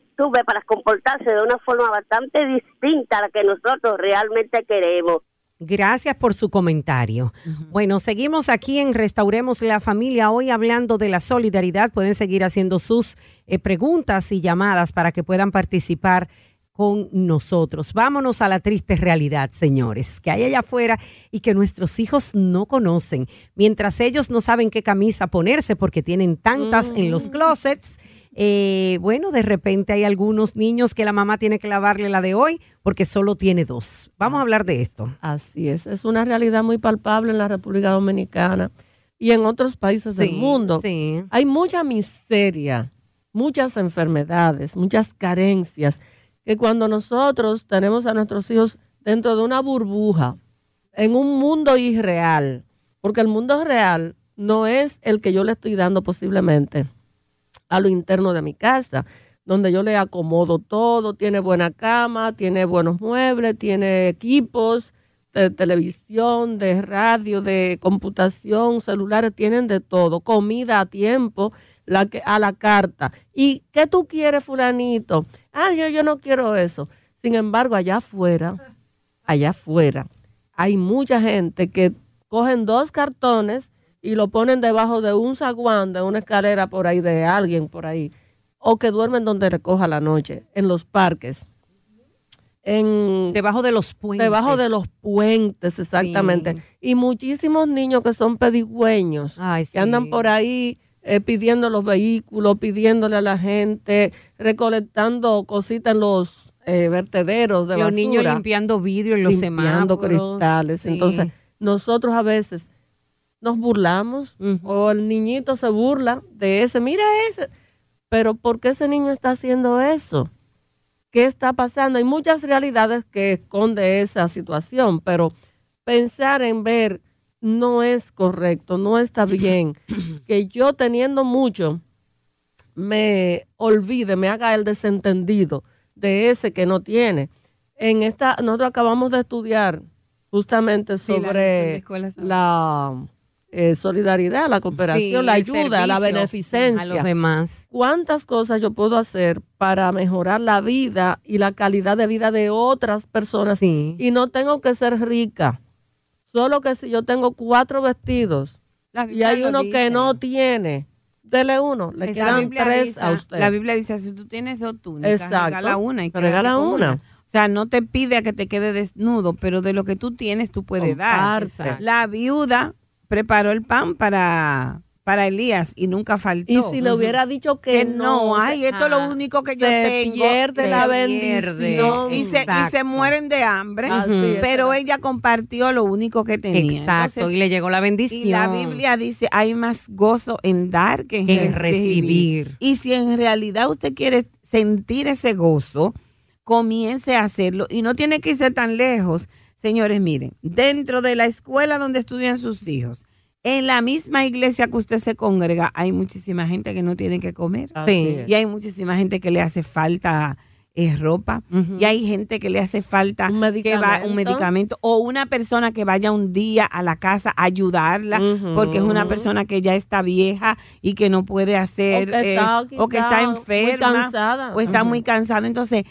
para comportarse de una forma bastante distinta a la que nosotros realmente queremos. Gracias por su comentario. Bueno, seguimos aquí en Restauremos la Familia, hoy hablando de la solidaridad. Pueden seguir haciendo sus eh, preguntas y llamadas para que puedan participar con nosotros. Vámonos a la triste realidad, señores, que hay allá afuera y que nuestros hijos no conocen. Mientras ellos no saben qué camisa ponerse porque tienen tantas en los mm. closets, eh, bueno, de repente hay algunos niños que la mamá tiene que lavarle la de hoy porque solo tiene dos. Vamos a hablar de esto. Así es, es una realidad muy palpable en la República Dominicana y en otros países del mundo. Sí. Hay mucha miseria, muchas enfermedades, muchas carencias que cuando nosotros tenemos a nuestros hijos dentro de una burbuja, en un mundo irreal, porque el mundo real no es el que yo le estoy dando posiblemente a lo interno de mi casa, donde yo le acomodo todo, tiene buena cama, tiene buenos muebles, tiene equipos de televisión, de radio, de computación, celulares, tienen de todo, comida a tiempo, la que, a la carta. ¿Y qué tú quieres, fulanito? Ah, yo, yo no quiero eso. Sin embargo, allá afuera, allá afuera, hay mucha gente que cogen dos cartones y lo ponen debajo de un zaguán, de una escalera por ahí, de alguien por ahí, o que duermen donde recoja la noche, en los parques. En, debajo de los puentes. Debajo de los puentes, exactamente. Y muchísimos niños que son pedigüeños, que andan por ahí eh, pidiendo los vehículos, pidiéndole a la gente, recolectando cositas en los eh, vertederos de los niños limpiando vidrio en los limpiando cristales. Entonces, nosotros a veces nos burlamos o el niñito se burla de ese, mira ese. Pero ¿por qué ese niño está haciendo eso? ¿Qué está pasando? Hay muchas realidades que esconde esa situación, pero pensar en ver no es correcto, no está bien que yo teniendo mucho me olvide, me haga el desentendido de ese que no tiene. En esta, nosotros acabamos de estudiar justamente sobre la, eh, solidaridad, la cooperación, la ayuda, la beneficencia. A los demás. ¿Cuántas cosas yo puedo hacer para mejorar la vida y la calidad de vida de otras personas? Y no tengo que ser rica Solo que si yo tengo cuatro vestidos y hay uno que no tiene, dele uno, le quedan tres a usted. La Biblia dice, si tú tienes dos túnicas, regala una. Y regala una. O sea, no te pide a que te quede desnudo, pero de lo que tú tienes tú puedes dar. La viuda preparó el pan para, para Elías y nunca faltó. Y si le hubiera dicho que, que no, ay, esto es lo único que yo se tengo. pierde Se la pierde. bendición. y se, y se mueren de hambre, Así pero ella compartió lo único que tenía. Exacto, Entonces, y le llegó la bendición. y la Biblia dice, hay más gozo en dar que en, Que en recibir. recibir. Y si en realidad usted quiere sentir ese gozo, comience a hacerlo. Y no tiene que irse tan lejos. Señores, miren, dentro de la escuela donde estudian sus hijos, en la misma iglesia que usted se congrega, hay muchísima gente que no tiene que comer. Sí. Y hay muchísima gente que le hace falta eh, ropa. Y hay gente que le hace falta Un que va, medicamento. un medicamento o una persona que vaya un día a la casa a ayudarla porque es una persona que ya está vieja y que no puede hacer O que está eh, o que está muy enferma cansada. o está muy cansada. Entonces,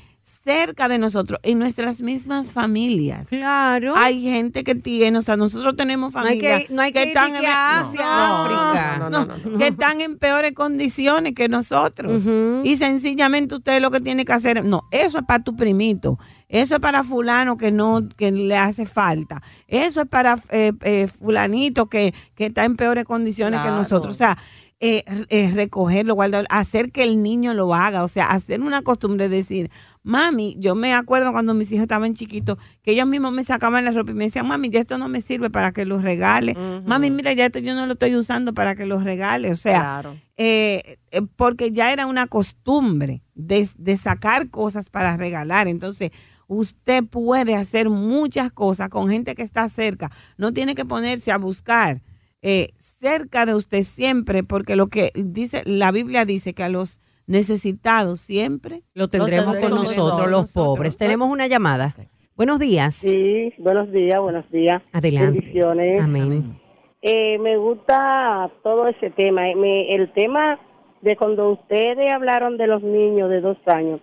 cerca de nosotros, en nuestras mismas familias, Claro. hay gente que tiene, o sea, nosotros tenemos familias no hay que están a Asia, que están en peores condiciones que nosotros. Y sencillamente usted lo que tiene que hacer, no, eso es para tu primito, eso es para fulano que no, que le hace falta, eso es para eh, eh, fulanito que, que está en peores condiciones que nosotros. O sea, eh, eh, recogerlo, guardarlo, hacer que el niño lo haga, o sea, hacer una costumbre de decir, mami, yo me acuerdo cuando mis hijos estaban chiquitos, que ellos mismos me sacaban la ropa y me decían, mami, ya esto no me sirve para que lo regale, mami, mira, ya esto yo no lo estoy usando para que lo regale, o sea, Claro. eh, eh, porque ya era una costumbre de, de sacar cosas para regalar. Entonces, usted puede hacer muchas cosas con gente que está cerca. No tiene que ponerse a buscar eh, cerca de usted siempre, porque lo que dice la Biblia dice que a los necesitados siempre. Lo tendremos con tendremos nosotros, con los nosotros. pobres. Tenemos una llamada. Buenos días. Sí, buenos días, buenos días. Adelante. Bendiciones. Amén. Eh, me gusta todo ese tema. Eh, me- el tema de cuando ustedes hablaron de los niños de dos años.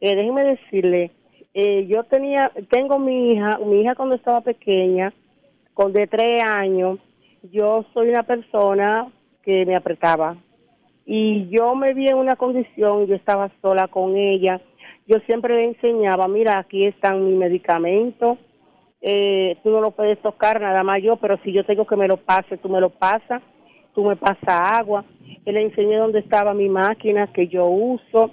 Eh, déjenme decirle, eh, yo tenía, tengo mi hija, mi hija cuando estaba pequeña, con de tres años, yo soy una persona que me apretaba y yo me vi en una condición, yo estaba sola con ella, yo siempre le enseñaba, mira, aquí están mis medicamentos, eh, tú no lo puedes tocar nada más yo, pero si yo tengo que me lo pase, tú me lo pasas, tú me pasas agua. Y le enseñé dónde estaba mi máquina que yo uso.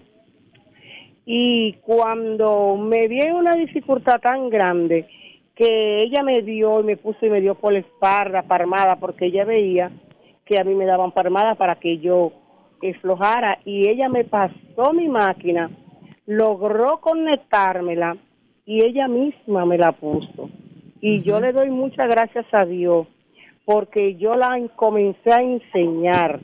Y cuando me vi en una dificultad tan grande que ella me dio y me puso y me dio por la espalda, parmada, porque ella veía que a mí me daban parmada para que yo aflojara y ella me pasó mi máquina, logró conectármela y ella misma me la puso. Y yo le doy muchas gracias a Dios porque yo la en- comencé a enseñar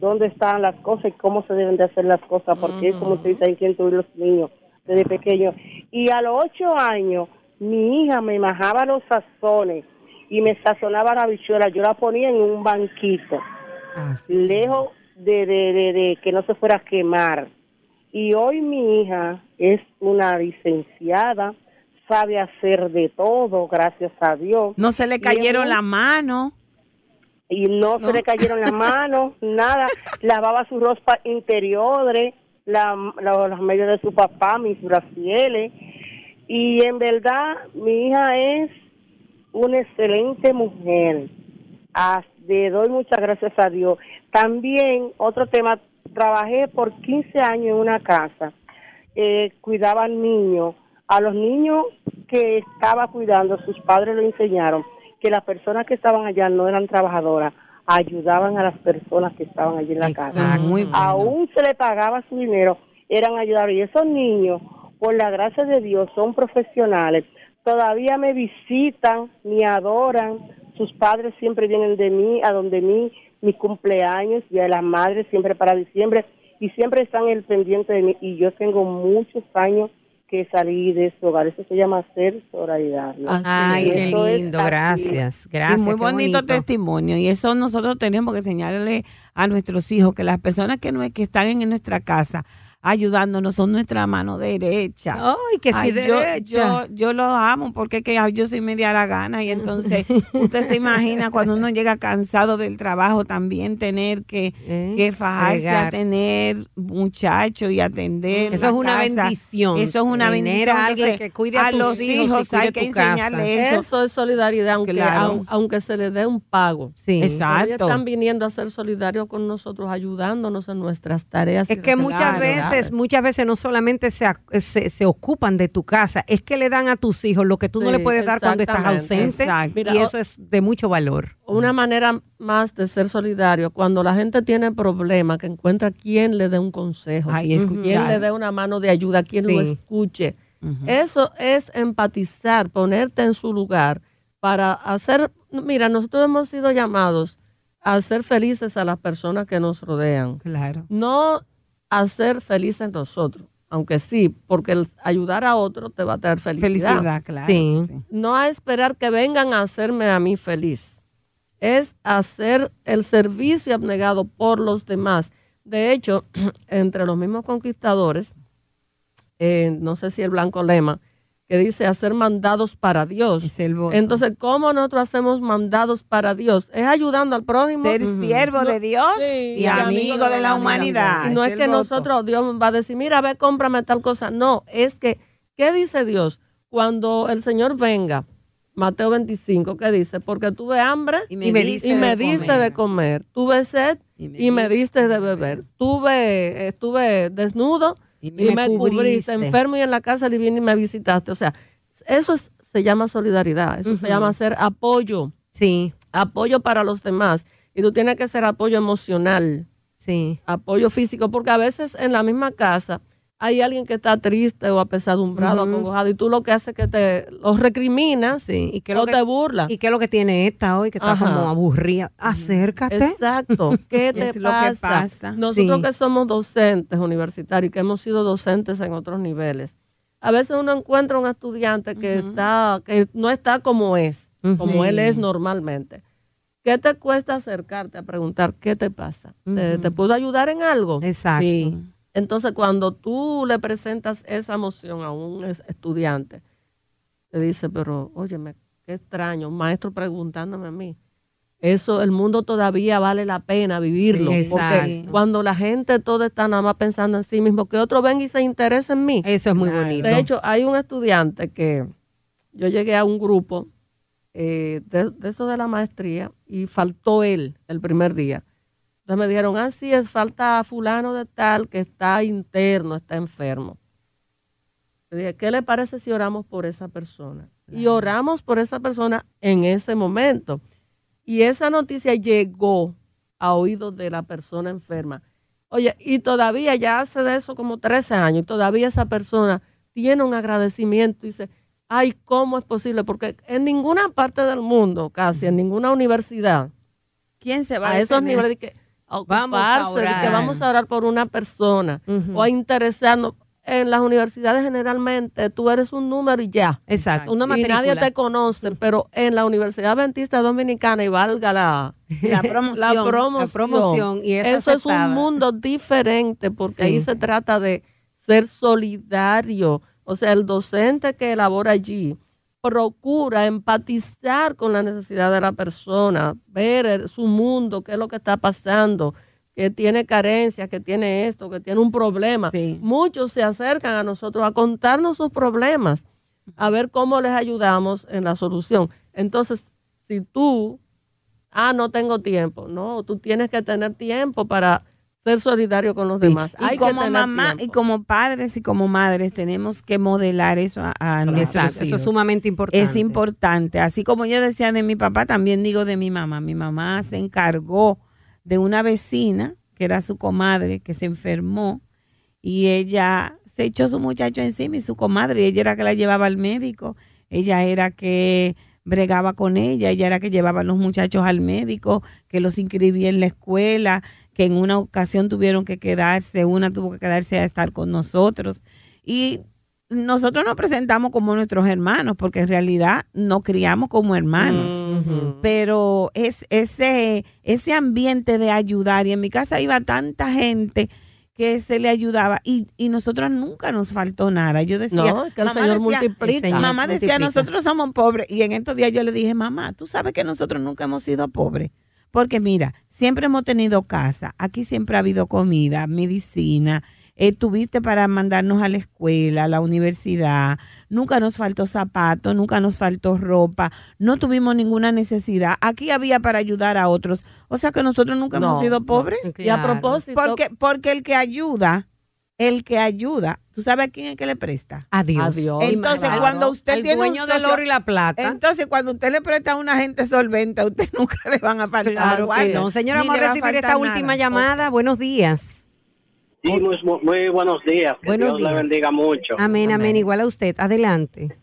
dónde están las cosas y cómo se deben de hacer las cosas, porque es como usted dice, hay que los niños desde pequeños. Y a los ocho años, mi hija me majaba los sazones y me sazonaba la bichuela, yo la ponía en un banquito lejos de, de, de, de que no se fuera a quemar. Y hoy mi hija es una licenciada, sabe hacer de todo, gracias a Dios. No se le cayeron es la mano. y no, se le cayeron las manos, nada. Lavaba su ropa interiores, la, la- las medias de su papá, mis brasieles. Y en verdad, mi hija es una excelente mujer. Ah, le doy muchas gracias a Dios. También, otro tema, trabajé por 15 años en una casa. Eh, cuidaba niños. A los niños que estaba cuidando, sus padres lo enseñaron que las personas que estaban allá no eran trabajadoras, ayudaban a las personas que estaban allí en la casa. Exacto. Muy bueno. Aún se le pagaba su dinero, eran ayudar. Y esos niños, por la gracia de Dios, son profesionales. Todavía me visitan, me adoran. Sus padres siempre vienen de mí, a donde mí, mi cumpleaños, Día de las Madres, siempre para diciembre. Y siempre están el pendiente de mí. Y yo tengo muchos años que salí de ese hogar. Eso se llama ser solidario. Así Ay, qué lindo, gracias, gracias. y muy bonito, testimonio. Y eso nosotros tenemos que enseñarle a nuestros hijos que las personas que, no, que están en nuestra casa, ayudándonos, son nuestra mano derecha. Ay, que sí, Ay, yo, derecha. yo, yo los amo porque que yo soy media gana y entonces usted se imagina cuando uno llega cansado del trabajo también tener que, Eh, que fajarse a tener muchachos y atender. Eso la es una casa. bendición, Eso es una tener bendición. a alguien Entonces, que cuide a tus los hijos hay tu que casa. enseñarles eso. Eso es solidaridad, aunque, Claro. aunque se le dé un pago. Sí. Exacto. Ellos están viniendo a ser solidarios con nosotros, ayudándonos en nuestras tareas. Es que muchas responsabilidades. Veces, muchas veces no solamente se, se, se ocupan de tu casa, es que le dan a tus hijos lo que tú no le puedes dar cuando estás ausente. Exacto. Y eso es de mucho valor. Una manera más de ser solidario, cuando la gente tiene problemas, que encuentra quien le dé un consejo, Ay, quien le dé una mano de ayuda, quien lo escuche. Eso es empatizar, ponerte en su lugar para hacer, mira, nosotros hemos sido llamados a hacer felices a las personas que nos rodean, Claro. no a ser felices nosotros, aunque sí, porque el ayudar a otro te va a traer felicidad Felicidad, claro. Sí. sí. no a esperar que vengan a hacerme a mí feliz. Es hacer el servicio abnegado por los demás. De hecho, entre los mismos conquistadores, eh, no sé si el blanco lema, que dice hacer mandados para Dios. Es el voto. Entonces, ¿cómo nosotros hacemos mandados para Dios? Es ayudando al prójimo. Ser siervo de Dios Sí, y amigo de la humanidad. Y no es, que voto. nosotros, Dios va a decir, mira, ve, cómprame tal cosa. No, es que, ¿qué dice Dios? Cuando el Señor venga, Mateo 25, ¿qué dice? Porque tuve hambre Y y me me, diste y me de diste comer. de comer. Tuve sed y me, diste de beber. Tuve, estuve desnudo Y y me cubriste. Enfermo y en la casa y vine y me visitaste. O sea, eso es- se llama solidaridad. Eso se llama hacer apoyo Sí, apoyo para los demás. Y tú tienes que ser apoyo emocional, sí. apoyo físico, porque a veces en la misma casa hay alguien que está triste o apesadumbrado, Ujú. acongojado, y tú lo que haces es que te los recriminas Sí, ¿y qué o lo que- te burlas. ¿Y qué es lo que tiene esta hoy que está Ajá. como aburrida? Acércate. Exacto. ¿Qué te Es lo pasa? que pasa. Nosotros Sí. que somos docentes universitarios y que hemos sido docentes en otros niveles, a veces uno encuentra un estudiante que está, que no está como es, como él es normalmente. ¿Qué te cuesta acercarte a preguntar qué te pasa? ¿Te, te puedo ayudar en algo? Exacto. Sí. Entonces, cuando tú le presentas esa emoción a un es- estudiante, te dice, pero óyeme, qué extraño, un maestro preguntándome a mí. Eso, el mundo todavía vale la pena vivirlo. Sí, porque exacto. cuando la gente toda está nada más pensando en sí mismo, que otro venga y se interese en mí. Eso es muy Claro. bonito. De hecho, hay un estudiante que yo llegué a un grupo eh, de, de eso de la maestría y faltó él el primer día. Entonces me dijeron, ah, sí, es falta fulano de tal que está interno, está enfermo. Le dije, ¿qué le parece si oramos por esa persona? Y oramos por esa persona en ese momento. Y esa noticia llegó a oídos de la persona enferma. Oye, y todavía ya hace de eso como 13 años, y todavía esa persona tiene un agradecimiento y dice, ay, ¿cómo es posible? Porque en ninguna parte del mundo, casi, en ninguna universidad, ¿Quién se va a a esos niveles de que a Vamos a ocuparse, de que orar. vamos a orar por una persona o a interesarnos. En las universidades generalmente tú eres un número y ya. Exacto. Una y nadie te conoce, pero en la Universidad Adventista Dominicana, y valga la, La promoción. la promoción, la promoción, y es eso es un mundo diferente porque Sí. ahí se trata de ser solidario. O sea, el docente que elabora allí procura empatizar con la necesidad de la persona, ver su mundo, qué es lo que está pasando, que tiene carencias, que tiene esto, que tiene un problema. Sí. Muchos se acercan a nosotros a contarnos sus problemas, a ver cómo les ayudamos en la solución. Entonces, si tú, ah, no tengo tiempo, no, tú tienes que tener tiempo para ser solidario con los Sí. demás. Y Hay que como tener mamá y como padres y como madres tenemos que modelar eso a, a nuestros Exacto. Eso hijos. es sumamente importante. Es importante. Así como yo decía de mi papá, también digo de mi mamá. Mi mamá se encargó de una vecina, que era su comadre, que se enfermó y ella se echó su muchacho encima y su comadre, y ella era que la llevaba al médico, ella era que bregaba con ella, ella era que llevaba a los muchachos al médico, que los inscribía en la escuela, que en una ocasión tuvieron que quedarse, una tuvo que quedarse a estar con nosotros. Y nosotros nos presentamos como nuestros hermanos, porque en realidad no criamos como hermanos. Ujú. Pero es ese, ese ambiente de ayudar, y en mi casa iba tanta gente que se le ayudaba y, y nosotros nunca nos faltó nada. Yo decía, No, que el Señor multiplica. El Señor mamá decía, multiplica. nosotros somos pobres. Y en estos días yo le dije, mamá, tú sabes que nosotros nunca hemos sido pobres. Porque mira, siempre hemos tenido casa, aquí siempre ha habido comida, medicina, eh, tuviste para mandarnos a la escuela, a la universidad, nunca nos faltó zapatos, nunca nos faltó ropa, no tuvimos ninguna necesidad, aquí había para ayudar a otros. O sea que nosotros nunca No, hemos sido no. pobres. Y a propósito, Porque, porque el que ayuda, el que ayuda, ¿tú sabes a quién es que le presta? Adiós. Adiós. Entonces, Claro. cuando usted el tiene dueño un del oro y la plata. Entonces, cuando usted le presta a una gente solvente, a usted nunca le van a faltar Claro guardias, no. Señora, vamos a recibir esta última llamada. Buenos días. Sí, muy, muy buenos días. Que Buenos Dios le bendiga mucho. Amén, amén. Amén. Igual a usted. Adelante.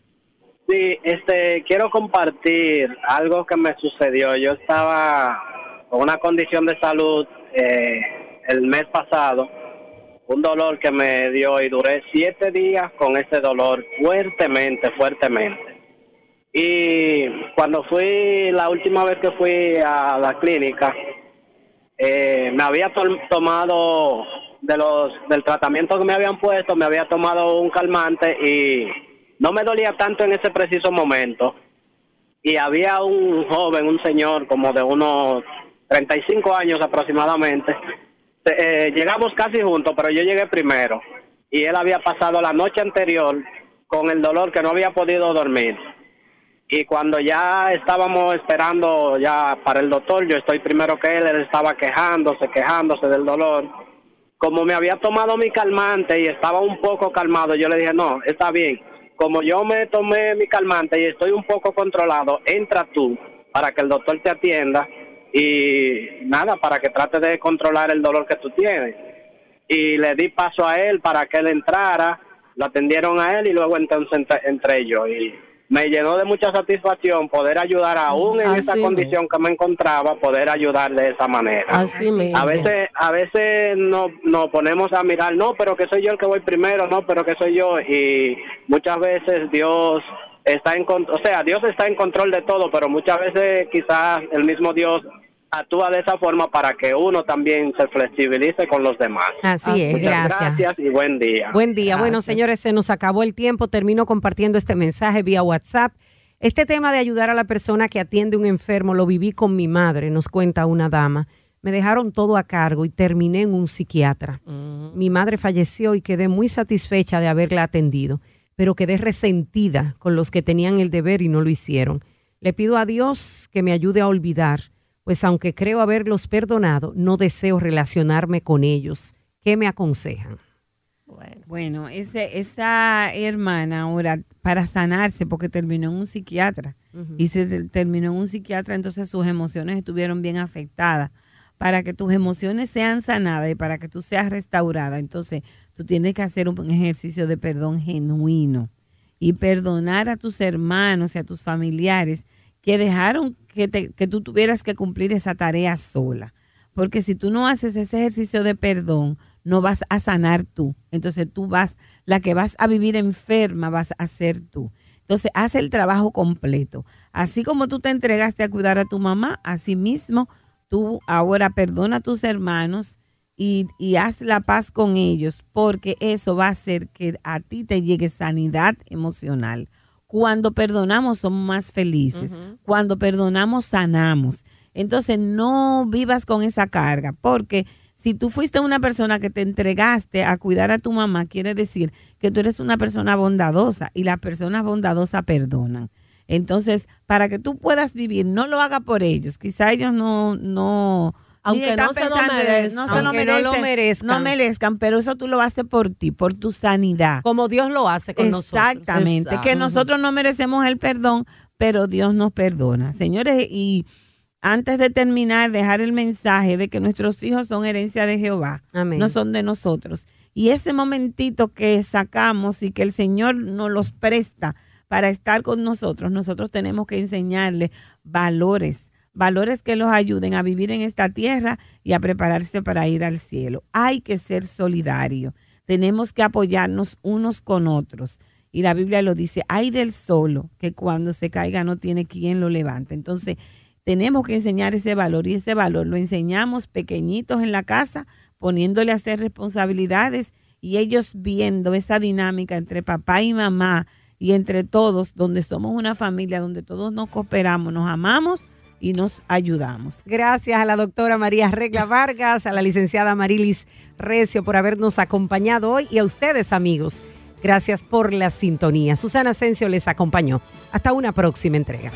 Sí, este, quiero compartir algo que me sucedió. Yo estaba con una condición de salud eh, el mes pasado, un dolor que me dio y duré siete días con ese dolor fuertemente, fuertemente. Y cuando fui, la última vez que fui a la clínica, eh, me había to- tomado de los del tratamiento que me habían puesto, me había tomado un calmante y no me dolía tanto en ese preciso momento. Y había un joven, un señor como de unos 35 años aproximadamente. Eh, llegamos casi juntos, pero yo llegué primero. Y él había pasado la noche anterior con el dolor que no había podido dormir. Y cuando ya estábamos esperando ya para el doctor, yo estoy primero que él, él estaba quejándose, quejándose del dolor. Como me había tomado mi calmante y estaba un poco calmado, yo le dije, no, está bien. Como yo me tomé mi calmante y estoy un poco controlado, entra tú para que el doctor te atienda y nada, para que trate de controlar el dolor que tú tienes. Y le di paso a él para que él entrara, lo atendieron a él y luego entonces entré yo. Y me llenó de mucha satisfacción poder ayudar aún en Así esa mismo. condición que me encontraba, poder ayudar de esa manera. así mismo. A veces, a veces no- nos ponemos a mirar, no, pero que soy yo el que voy primero, no, pero que soy yo. Y muchas veces Dios está en, con- o sea, Dios está en control de todo, pero muchas veces quizás el mismo Dios actúa de esa forma para que uno también se flexibilice con los demás. Así es, Muchas gracias. gracias y buen día. Buen día. Bueno, señores, se nos acabó el tiempo. Termino compartiendo este mensaje vía WhatsApp. Este tema de ayudar a la persona que atiende un enfermo lo viví con mi madre, nos cuenta una dama. Me dejaron todo a cargo y terminé en un psiquiatra. Mi madre falleció y quedé muy satisfecha de haberla atendido, pero quedé resentida con los que tenían el deber y no lo hicieron. Le pido a Dios que me ayude a olvidar, pues aunque creo haberlos perdonado, no deseo relacionarme con ellos. ¿Qué me aconsejan? Bueno, ese, esa hermana ahora, para sanarse, porque terminó en un psiquiatra, y se te- terminó en un psiquiatra, entonces sus emociones estuvieron bien afectadas. Para que tus emociones sean sanadas y para que tú seas restaurada, entonces tú tienes que hacer un ejercicio de perdón genuino y perdonar a tus hermanos y a tus familiares que dejaron que, que tú tuvieras que cumplir esa tarea sola. Porque si tú no haces ese ejercicio de perdón, no vas a sanar tú. Entonces tú vas, la que vas a vivir enferma vas a ser tú. Entonces haz el trabajo completo. Así como tú te entregaste a cuidar a tu mamá, así mismo tú ahora perdona a tus hermanos y, y haz la paz con ellos, porque eso va a hacer que a ti te llegue sanidad emocional. Cuando perdonamos somos más felices. Cuando perdonamos sanamos. Entonces no vivas con esa carga, porque si tú fuiste una persona que te entregaste a cuidar a tu mamá, quiere decir que tú eres una persona bondadosa y las personas bondadosas perdonan. Entonces, para que tú puedas vivir, no lo haga por ellos. Quizá ellos no, no, Aunque están no se lo merezcan. no se lo no merezcan. no merezcan, pero eso tú lo haces por ti, por tu sanidad. Como Dios lo hace con nosotros. Exactamente, que nosotros no merecemos el perdón, pero Dios nos perdona. Señores, y antes de terminar, dejar el mensaje de que nuestros hijos son herencia de Jehová, Amén. no son de nosotros. Y ese momentito que sacamos y que el Señor nos los presta para estar con nosotros, nosotros tenemos que enseñarles valores, valores que los ayuden a vivir en esta tierra y a prepararse para ir al cielo. Hay que ser solidario. Tenemos que apoyarnos unos con otros. Y la Biblia lo dice, hay del solo que cuando se caiga no tiene quien lo levante. Entonces, tenemos que enseñar ese valor y ese valor lo enseñamos pequeñitos en la casa poniéndole a hacer responsabilidades y ellos viendo esa dinámica entre papá y mamá y entre todos, donde somos una familia, donde todos nos cooperamos, nos amamos y nos ayudamos. Gracias a la doctora María Regla Vargas, a la licenciada Marilis Recio por habernos acompañado hoy y a ustedes amigos. Gracias por la sintonía. Susana Asensio les acompañó. Hasta una próxima entrega.